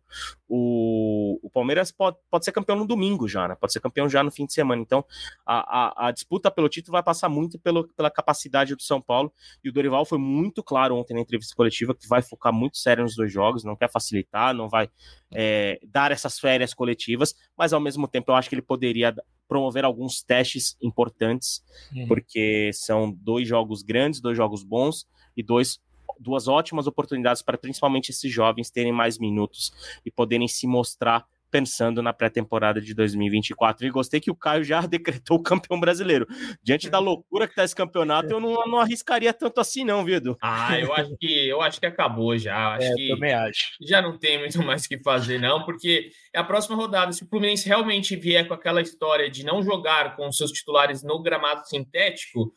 C: o, o Palmeiras pode, pode ser campeão no domingo já, né? Pode ser campeão já no fim de semana. Então, a, a, a, disputa pelo título vai passar muito pelo, pela capacidade do São Paulo. E o Dorival foi muito claro ontem na entrevista coletiva que vai focar muito sério nos dois jogos, não quer facilitar, não vai é, dar essas férias coletivas, mas ao mesmo tempo eu acho que ele poderia promover alguns testes importantes, uhum. porque são dois jogos grandes, dois jogos bons e dois duas ótimas oportunidades para principalmente esses jovens terem mais minutos e poderem se mostrar pensando na pré-temporada de 2024. E gostei que o Caio já <laughs> decretou o campeão brasileiro. Diante da loucura que tá esse campeonato, eu não, não arriscaria tanto assim, não, Vido.
A: Ah, eu <laughs> acho que eu acho que acabou já. Acho é, que
D: também acho.
A: Já não tem muito <laughs> mais que fazer, não, porque é a próxima rodada. Se o Fluminense realmente vier com aquela história de não jogar com seus titulares no gramado sintético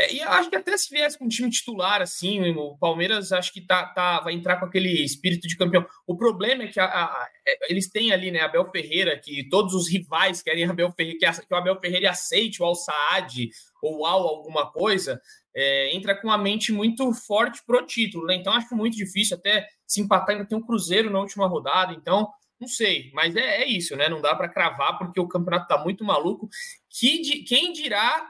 A: é, e acho que até se viesse com um time titular, assim, o Palmeiras acho que tá, tá, vai entrar com aquele espírito de campeão. O problema é que a, a, é, eles têm ali, né, Abel Ferreira, que todos os rivais querem Abel Ferreira, que, que o Abel Ferreira aceite o Al Saad ou Al alguma coisa, é, entra com a mente muito forte pro título, né? Então acho muito difícil até se empatar, ainda tem um Cruzeiro na última rodada, então não sei, mas é, é isso, né? Não dá para cravar porque o campeonato tá muito maluco. Que, quem dirá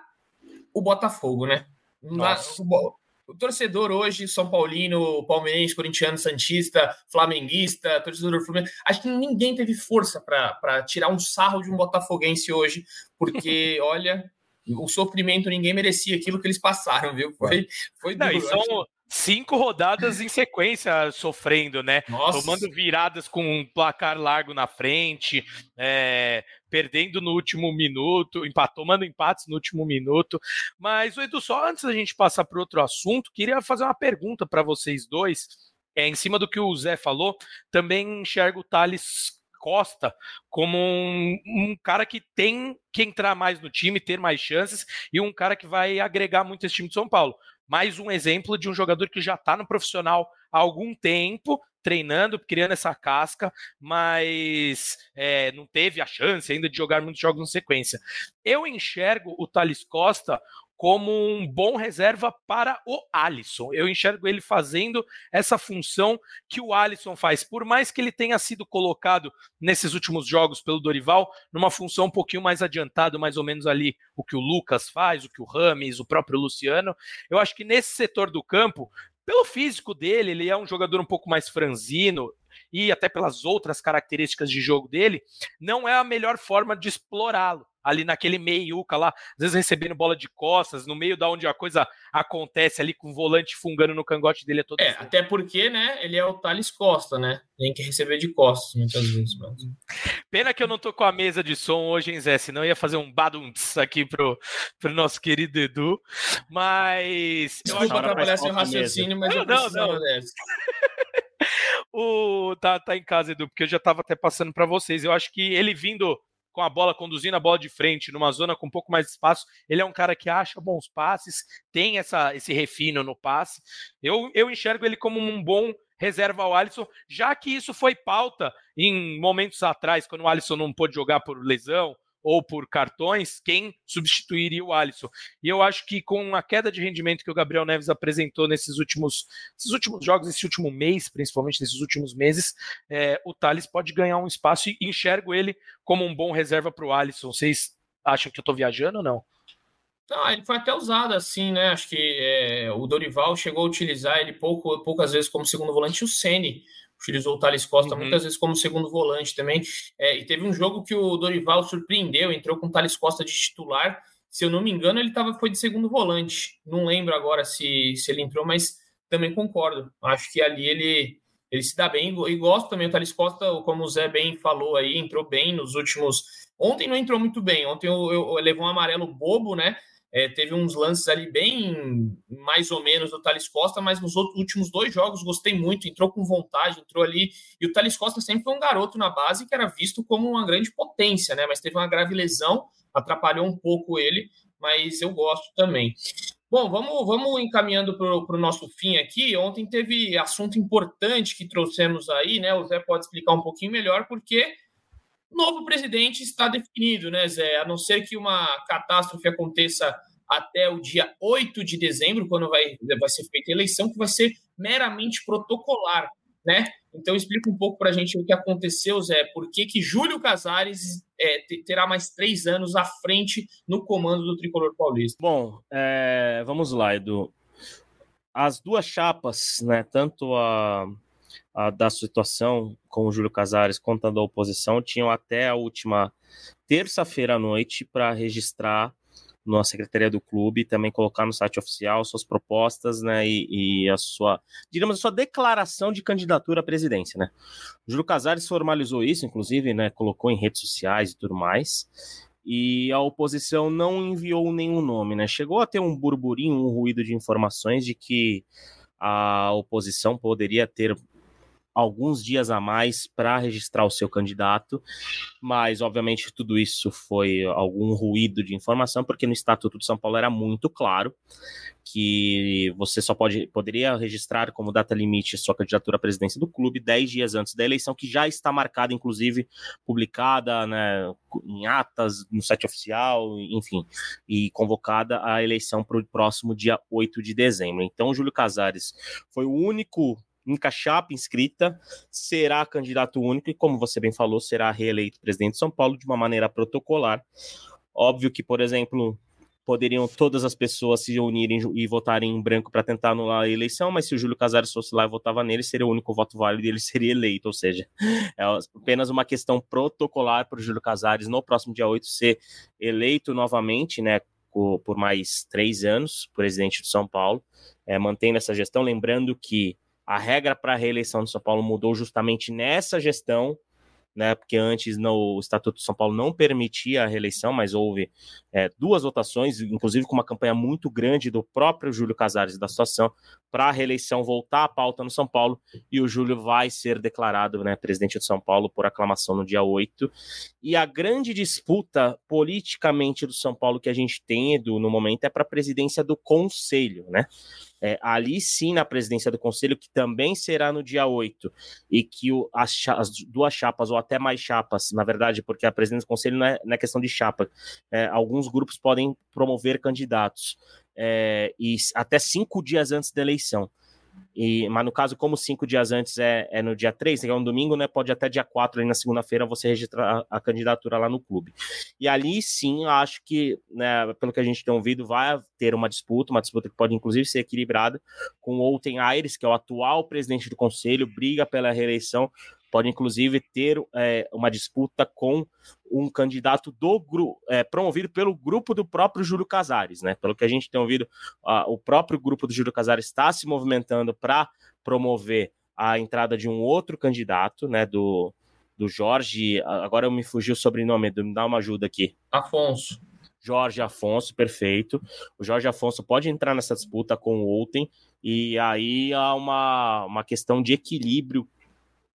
A: o Botafogo, né? o, o, torcedor hoje, São Paulino, palmeirense, corintiano, santista, flamenguista, torcedor do Fluminense, acho que ninguém teve força para tirar um sarro de um botafoguense hoje, porque, <laughs> olha, o sofrimento ninguém merecia aquilo que eles passaram, viu? Foi, foi
D: Não, duro, são, cinco rodadas em sequência sofrendo, né? Nossa. Tomando viradas com um placar largo na frente, é, perdendo no último minuto, empat, tomando empates no último minuto. Mas, Edu, só antes da gente passar para outro assunto, queria fazer uma pergunta para vocês dois. É, em cima do que o Zé falou, também enxergo o Thales Costa como um, um, cara que tem que entrar mais no time, ter mais chances, e um cara que vai agregar muito esse time de São Paulo mais um exemplo de um jogador que já está no profissional há algum tempo, treinando, criando essa casca, mas é, não teve a chance ainda de jogar muitos jogos em sequência. Eu enxergo o Thales Costa como um bom reserva para o Alisson. Eu enxergo ele fazendo essa função que o Alisson faz, por mais que ele tenha sido colocado nesses últimos jogos pelo Dorival, numa função um pouquinho mais adiantada, mais ou menos ali o que o Lucas faz, o que o Rames, o próprio Luciano. Eu acho que nesse setor do campo, pelo físico dele, ele é um jogador um pouco mais franzino, e até pelas outras características de jogo dele, não é a melhor forma de explorá-lo ali naquele meiuca lá, às vezes recebendo bola de costas, no meio da onde a coisa acontece ali com o volante fungando no cangote dele
A: é
D: todo.
A: É, até porque, né, ele é o Thales Costa, né? Tem que receber de costas muitas vezes. Mas...
D: Pena que eu não tô com a mesa de som hoje, hein, Zé? Senão ia fazer um badunts aqui pro, pro nosso querido Edu. Mas.
A: Desculpa atrapalhar seu raciocínio, mas não, eu não, não. dessa. <laughs>
D: o tá, tá em casa, Edu, porque eu já tava até passando para vocês. Eu acho que ele vindo com a bola, conduzindo a bola de frente, numa zona com um pouco mais de espaço. Ele é um cara que acha bons passes, tem essa, esse refino no passe. Eu, eu enxergo ele como um bom reserva ao Alisson, já que isso foi pauta em momentos atrás, quando o Alisson não pôde jogar por lesão, ou por cartões, quem substituiria o Alisson. E eu acho que com a queda de rendimento que o Gabriel Neves apresentou nesses últimos, esses últimos jogos, esse último mês, principalmente nesses últimos meses, é, o Thales pode ganhar um espaço e enxergo ele como um bom reserva para o Alisson. Vocês acham que eu estou viajando ou não?
A: Não, ele foi até usado assim, né? Acho que é, o Dorival chegou a utilizar ele pouco, poucas vezes como segundo volante, o Ceni utilizou o Thales Costa uhum. muitas vezes como segundo volante também. É, e teve um jogo que o Dorival surpreendeu, entrou com o Thales Costa de titular. Se eu não me engano, ele tava, foi de segundo volante. Não lembro agora se, se ele entrou, mas também concordo. Acho que ali ele, ele se dá bem. E gosto também, o Thales Costa, como o Zé bem falou aí, entrou bem nos últimos. Ontem não entrou muito bem. Ontem eu, eu, eu levou um amarelo bobo, né? É, teve uns lances ali bem mais ou menos do Thales Costa, mas nos outros, últimos dois jogos gostei muito, entrou com vontade, entrou ali. E o Thales Costa sempre foi um garoto na base que era visto como uma grande potência, né? Mas teve uma grave lesão, atrapalhou um pouco ele, mas eu gosto também. Bom, vamos, vamos encaminhando para o nosso fim aqui. Ontem teve assunto importante que trouxemos aí, né? O Zé pode explicar um pouquinho melhor, porque novo presidente está definido, né, Zé? A não ser que uma catástrofe aconteça até o dia 8 de dezembro, quando vai, vai ser feita a eleição, que vai ser meramente protocolar, né? Então explica um pouco para a gente o que aconteceu, Zé. Por que, que Júlio Casares é, terá mais três anos à frente no comando do Tricolor Paulista?
C: Bom, é, vamos lá, Edu. As duas chapas, né, tanto a da situação com o Júlio Casares quanto a oposição tinham até a última terça-feira à noite para registrar na secretaria do clube, também colocar no site oficial suas propostas, né, e, e, a sua, diríamos, a sua declaração de candidatura à presidência, né. O Júlio Casares formalizou isso, inclusive, né, colocou em redes sociais e tudo mais, e a oposição não enviou nenhum nome, né, chegou a ter um burburinho, um ruído de informações de que a oposição poderia ter alguns dias a mais para registrar o seu candidato, mas obviamente tudo isso foi algum ruído de informação, porque no Estatuto de São Paulo era muito claro que você só pode, poderia registrar como data limite sua candidatura à presidência do clube 10 dias antes da eleição, que já está marcada, inclusive, publicada né, em atas, no site oficial, enfim, e convocada a eleição para o próximo dia 8 de dezembro. Então, Júlio Casares foi o único única chapa inscrita, será candidato único e, como você bem falou, será reeleito presidente de São Paulo de uma maneira protocolar. Óbvio que, por exemplo, poderiam todas as pessoas se unirem e votarem em branco para tentar anular a eleição, mas se o Júlio Casares fosse lá e votava nele, seria o único voto válido e ele <laughs> seria eleito, ou seja, é apenas uma questão protocolar para o Júlio Casares no próximo dia 8 ser eleito novamente, né, por mais três anos, presidente de São Paulo, é, mantendo essa gestão, lembrando que a regra para a reeleição de São Paulo mudou justamente nessa gestão, né? Porque antes no, o Estatuto de São Paulo não permitia a reeleição, mas houve é, duas votações, inclusive com uma campanha muito grande do próprio Júlio Casares da situação para a reeleição voltar à pauta no São Paulo, e o Júlio vai ser declarado né, presidente de São Paulo por aclamação no dia 8. E a grande disputa politicamente do São Paulo que a gente tem, Edu, no momento, é para a presidência do Conselho, né? É, ali sim na presidência do Conselho, que também será no dia 8, e que o, as, as, duas chapas, ou até mais chapas, na verdade, porque a presidência do Conselho não é, não é questão de chapa, é, alguns grupos podem promover candidatos, é, e até cinco dias antes da eleição. E, mas no caso, como cinco dias antes é, é no dia 3, que é um domingo, né? Pode até dia 4, aí na segunda-feira, você registrar a, a, candidatura lá no clube. E ali sim, acho que, né, pelo que a gente tem ouvido, vai ter uma disputa, uma disputa que pode inclusive ser equilibrada, com o Outen Aires, que é o atual presidente do conselho, briga pela reeleição, pode inclusive ter é, uma disputa com um candidato do grupo é, promovido pelo grupo do próprio Júlio Casares, né? Pelo que a gente tem ouvido, o próprio grupo do Júlio Casares está se movimentando para promover a entrada de um outro candidato, né? Do, do Jorge. Agora eu me fugi o sobrenome, me dá uma ajuda aqui.
A: Afonso.
C: Jorge Afonso, perfeito. O Jorge Afonso pode entrar nessa disputa com o Outem, e aí há uma, uma questão de equilíbrio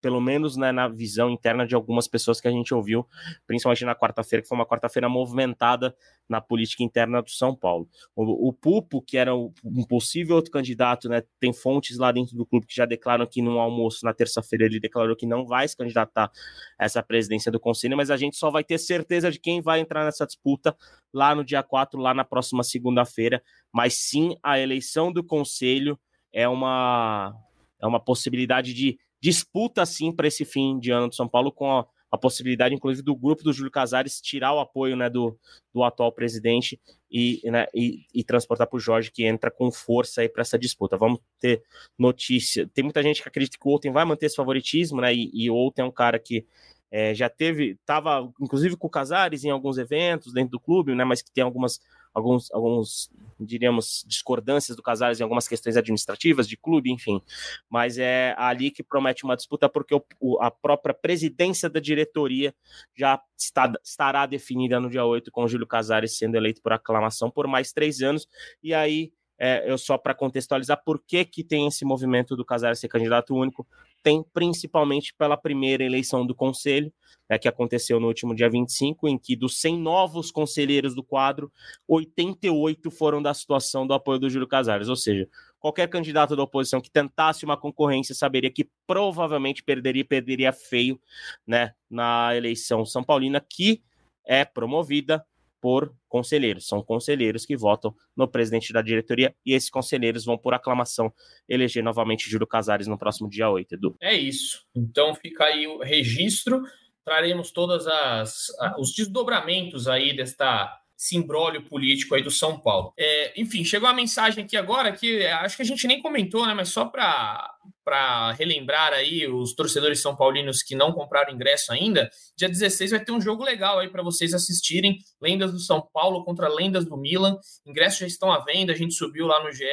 C: pelo menos né, na visão interna de algumas pessoas que a gente ouviu, principalmente na quarta-feira, que foi uma quarta-feira movimentada na política interna do São Paulo. O, o Pupo, que era um possível outro candidato, né, tem fontes lá dentro do clube que já declaram que no almoço na terça-feira ele declarou que não vai se candidatar a essa presidência do conselho, mas a gente só vai ter certeza de quem vai entrar nessa disputa lá no dia 4, lá na próxima segunda-feira, mas sim a eleição do conselho é uma é uma possibilidade de disputa sim para esse fim de ano de São Paulo com a, a possibilidade, inclusive, do grupo do Júlio Casares tirar o apoio né, do, do atual presidente e, né, e, e transportar para o Jorge, que entra com força aí para essa disputa. Vamos ter notícia. Tem muita gente que acredita que o Outen vai manter esse favoritismo, né? E, e o Outen é um cara que é, já teve, estava inclusive com o Casares em alguns eventos dentro do clube, né? Mas que tem algumas alguns, alguns diríamos, discordâncias do Casares em algumas questões administrativas, de clube, enfim. Mas é ali que promete uma disputa, porque o, o, a própria presidência da diretoria já está, estará definida no dia 8, com o Júlio Casares sendo eleito por aclamação por mais três anos. E aí é, eu só para contextualizar por que, que tem esse movimento do Casares ser candidato único, tem principalmente pela primeira eleição do conselho, né, que aconteceu no último dia 25, em que dos 100 novos conselheiros do quadro, 88 foram da situação do apoio do Júlio Casares, ou seja, qualquer candidato da oposição que tentasse uma concorrência saberia que provavelmente perderia perderia feio, né, na eleição são paulina que é promovida por conselheiros. São conselheiros que votam no presidente da diretoria e esses conselheiros vão, por aclamação, eleger novamente Júlio Casares no próximo dia 8, Edu.
A: É isso. Então fica aí o registro. Traremos todas as os desdobramentos aí desta simbólio político aí do São Paulo. É, enfim, chegou a mensagem aqui agora que acho que a gente nem comentou, né? Mas só para relembrar aí os torcedores são paulinos que não compraram ingresso ainda, dia 16 vai ter um jogo legal aí para vocês assistirem. Lendas do São Paulo contra Lendas do Milan. Ingressos já estão à venda, a gente subiu lá no GE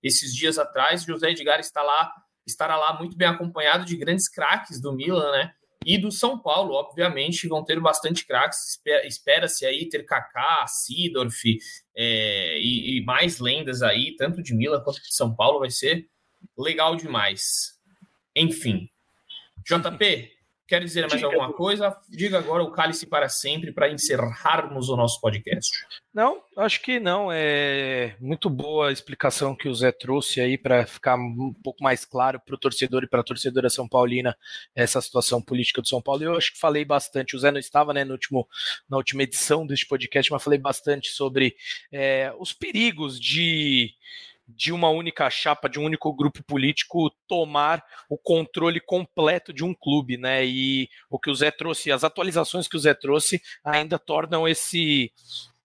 A: esses dias atrás. José Edgar está lá, estará lá muito bem acompanhado de grandes craques do Milan, né? E do São Paulo, obviamente, vão ter bastante craques. Espera-se aí ter Kaká, Sidorf é, e, e, mais lendas aí, tanto de Milan quanto de São Paulo. Vai ser legal demais. Enfim. <laughs> JP, Quer dizer mais Diga, alguma coisa? Diga agora o cálice para sempre para encerrarmos o nosso podcast.
D: Não, acho que não. É muito boa a explicação que o Zé trouxe aí para ficar um pouco mais claro para o torcedor e para a torcedora São Paulina essa situação política do São Paulo. Eu acho que falei bastante. O Zé não estava né, no último, na última edição deste podcast, mas falei bastante sobre é, os perigos de de uma única chapa, de um único grupo político tomar o controle completo de um clube, né? E o que o Zé trouxe, as atualizações que o Zé trouxe ainda tornam esse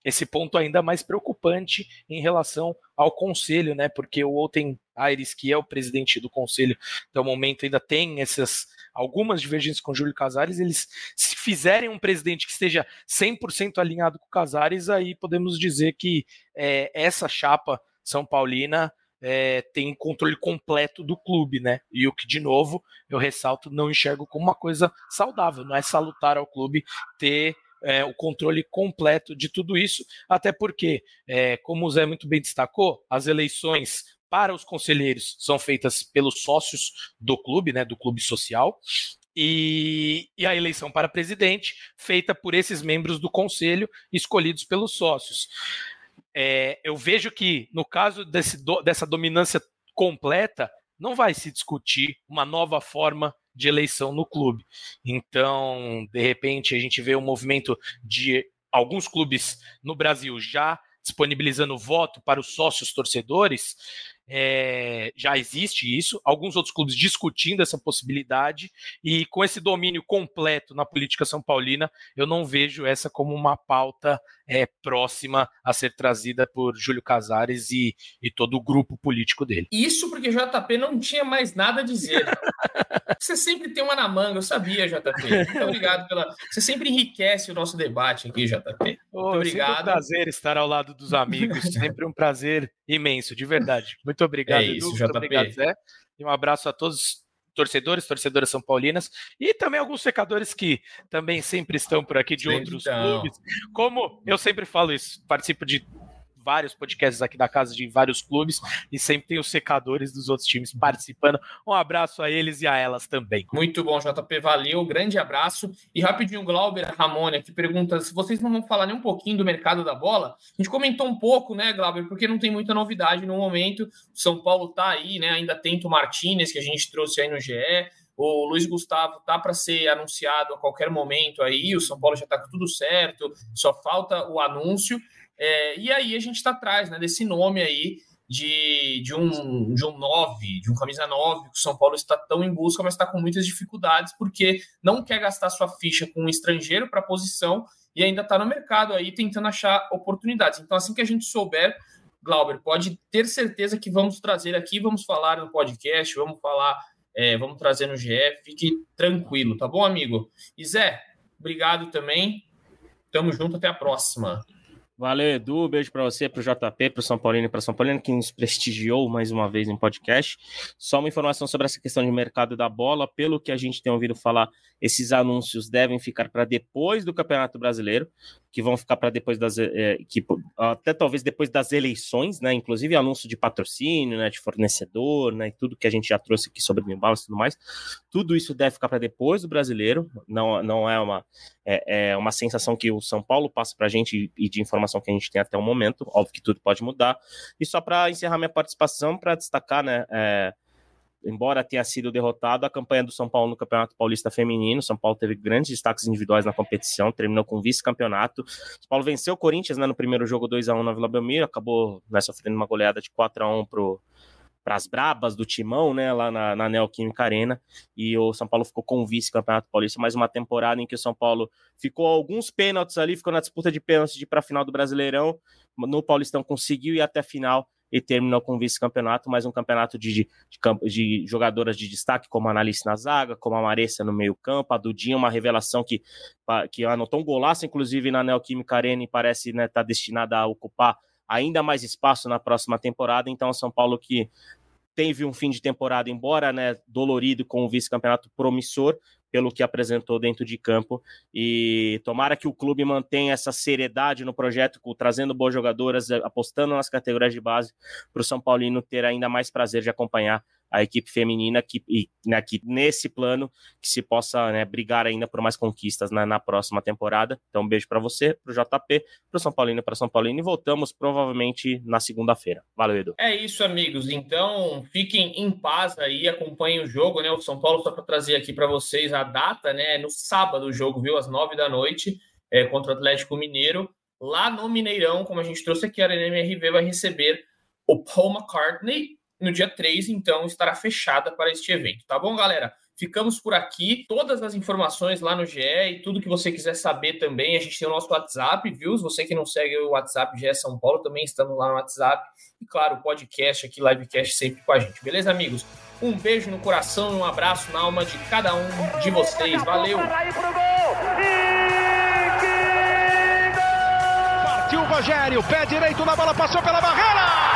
D: esse ponto ainda mais preocupante em relação ao conselho, né? Porque o Oten Aires, que é o presidente do conselho até o momento, ainda tem essas algumas divergências com Júlio Casares. Eles, se fizerem um presidente que esteja 100% alinhado com Casares, aí podemos dizer que é, essa chapa são Paulina é, tem controle completo do clube, né? E o que, de novo, eu ressalto, não enxergo como uma coisa saudável, não é salutar ao clube ter é, o controle completo de tudo isso, até porque, é, como o Zé muito bem destacou, as eleições para os conselheiros são feitas pelos sócios do clube, né, do clube social, e, e, a eleição para presidente feita por esses membros do conselho escolhidos pelos sócios é, eu vejo que, no caso desse, dessa dominância completa, não vai se discutir uma nova forma de eleição no clube. Então, de repente, a gente vê um movimento de alguns clubes no Brasil já disponibilizando voto para os sócios torcedores, é, já existe isso, alguns outros clubes discutindo essa possibilidade, e com esse domínio completo na política são paulina, eu não vejo essa como uma pauta é, próxima a ser trazida por Júlio Casares e, e todo o grupo político dele.
A: Isso porque JP não tinha mais nada a dizer. <laughs> Você sempre tem uma na manga, eu sabia, JP. Muito obrigado pela. Você sempre enriquece o nosso debate aqui, JP. Muito
D: oh, obrigado. É um prazer estar ao lado dos amigos, <laughs> sempre um prazer imenso, de verdade. Muito obrigado,
A: é isso, Edu, muito
D: obrigado, Zé. E um abraço a todos torcedores, torcedoras são paulinas e também alguns secadores que também sempre estão por aqui de outros então. clubes. Como eu sempre falo isso, participo de vários podcasts aqui da casa de vários clubes e sempre tem os secadores dos outros times participando. Um abraço a eles e a elas também.
A: Muito bom, JP, valeu, grande abraço. E rapidinho, Glauber Ramone que pergunta se vocês não vão falar nem um pouquinho do mercado da bola. A gente comentou um pouco, né, Glauber, porque não tem muita novidade no momento. O São Paulo tá aí, né, ainda tenta o Martinez, que a gente trouxe aí no GE. O Luiz Gustavo tá para ser anunciado a qualquer momento aí. O São Paulo já está com tudo certo, só falta o anúncio. É, e aí a gente está atrás né, desse nome aí de, de, um, de um 9, de um camisa 9, que o São Paulo está tão em busca, mas está com muitas dificuldades, porque não quer gastar sua ficha com um estrangeiro para a posição e ainda está no mercado aí tentando achar oportunidades. Então, assim que a gente souber, Glauber, pode ter certeza que vamos trazer aqui, vamos falar no podcast, vamos falar, é, vamos trazer no GF, fique tranquilo, tá bom, amigo? E Zé, obrigado também. Tamo junto, até a próxima.
C: Valeu, Edu. Beijo para você, para o JP, para o São Paulino e para São Paulino, que nos prestigiou mais uma vez em podcast. Só uma informação sobre essa questão de mercado da bola. Pelo que a gente tem ouvido falar, esses anúncios devem ficar para depois do Campeonato Brasileiro que vão ficar para depois das é, que até talvez depois das eleições, né? Inclusive anúncio de patrocínio, né? De fornecedor, né? E tudo que a gente já trouxe aqui sobre o e tudo mais. Tudo isso deve ficar para depois do brasileiro. Não, não é uma é, é uma sensação que o São Paulo passa para a gente e de informação que a gente tem até o momento. Óbvio que tudo pode mudar. E só para encerrar minha participação, para destacar, né? É, embora tenha sido derrotado, a campanha do São Paulo no Campeonato Paulista Feminino. São Paulo teve grandes destaques individuais na competição, terminou com vice-campeonato. São Paulo venceu o Corinthians né, no primeiro jogo 2 a 1 na Vila Belmiro, acabou né, sofrendo uma goleada de 4 a 1 para as brabas do Timão, né, lá na, na Neoquímica Arena, e o São Paulo ficou com o vice-campeonato paulista, mais uma temporada em que o São Paulo ficou alguns pênaltis ali, ficou na disputa de pênaltis de para a final do Brasileirão, no Paulistão conseguiu ir até a final, e terminou com vice-campeonato, mas um campeonato de, de, de, de, jogadoras de destaque, como a Analice na zaga, como a Maressa no meio-campo, a Dudinha, uma revelação que, que anotou um golaço, inclusive, na Neoquímica Arena e parece estar né, tá destinada a ocupar ainda mais espaço na próxima temporada. Então, o São Paulo que teve um fim de temporada, embora né, dolorido com o vice-campeonato promissor, pelo que apresentou dentro de campo. E tomara que o clube mantenha essa seriedade no projeto, trazendo boas jogadoras, apostando nas categorias de base, para o São Paulino ter ainda mais prazer de acompanhar a equipe feminina que, e, né, que nesse plano que se possa né, brigar ainda por mais conquistas na, na próxima temporada. Então, um beijo para você, para o JP, para o São Paulino para São Paulino e voltamos provavelmente na segunda-feira. Valeu, Edu.
A: É isso, amigos. Então, fiquem em paz aí, acompanhem o jogo, né? O São Paulo, só para trazer aqui para vocês a data, né? No sábado o jogo, viu? Às nove da noite, é, contra o Atlético Mineiro. Lá no Mineirão, como a gente trouxe aqui, a MRV vai receber o Paul McCartney no dia 3, então, estará fechada para este evento. Tá bom, galera? Ficamos por aqui. Todas as informações lá no GE e tudo que você quiser saber também. A gente tem o nosso WhatsApp, viu? Se você que não segue o WhatsApp GE São Paulo, também estamos lá no WhatsApp. E claro, o podcast aqui, livecast sempre com a gente. Beleza, amigos? Um beijo no coração e um abraço na alma de cada um de vocês. Valeu!
E: Partiu o Rogério, pé direito na bola, passou pela barreira!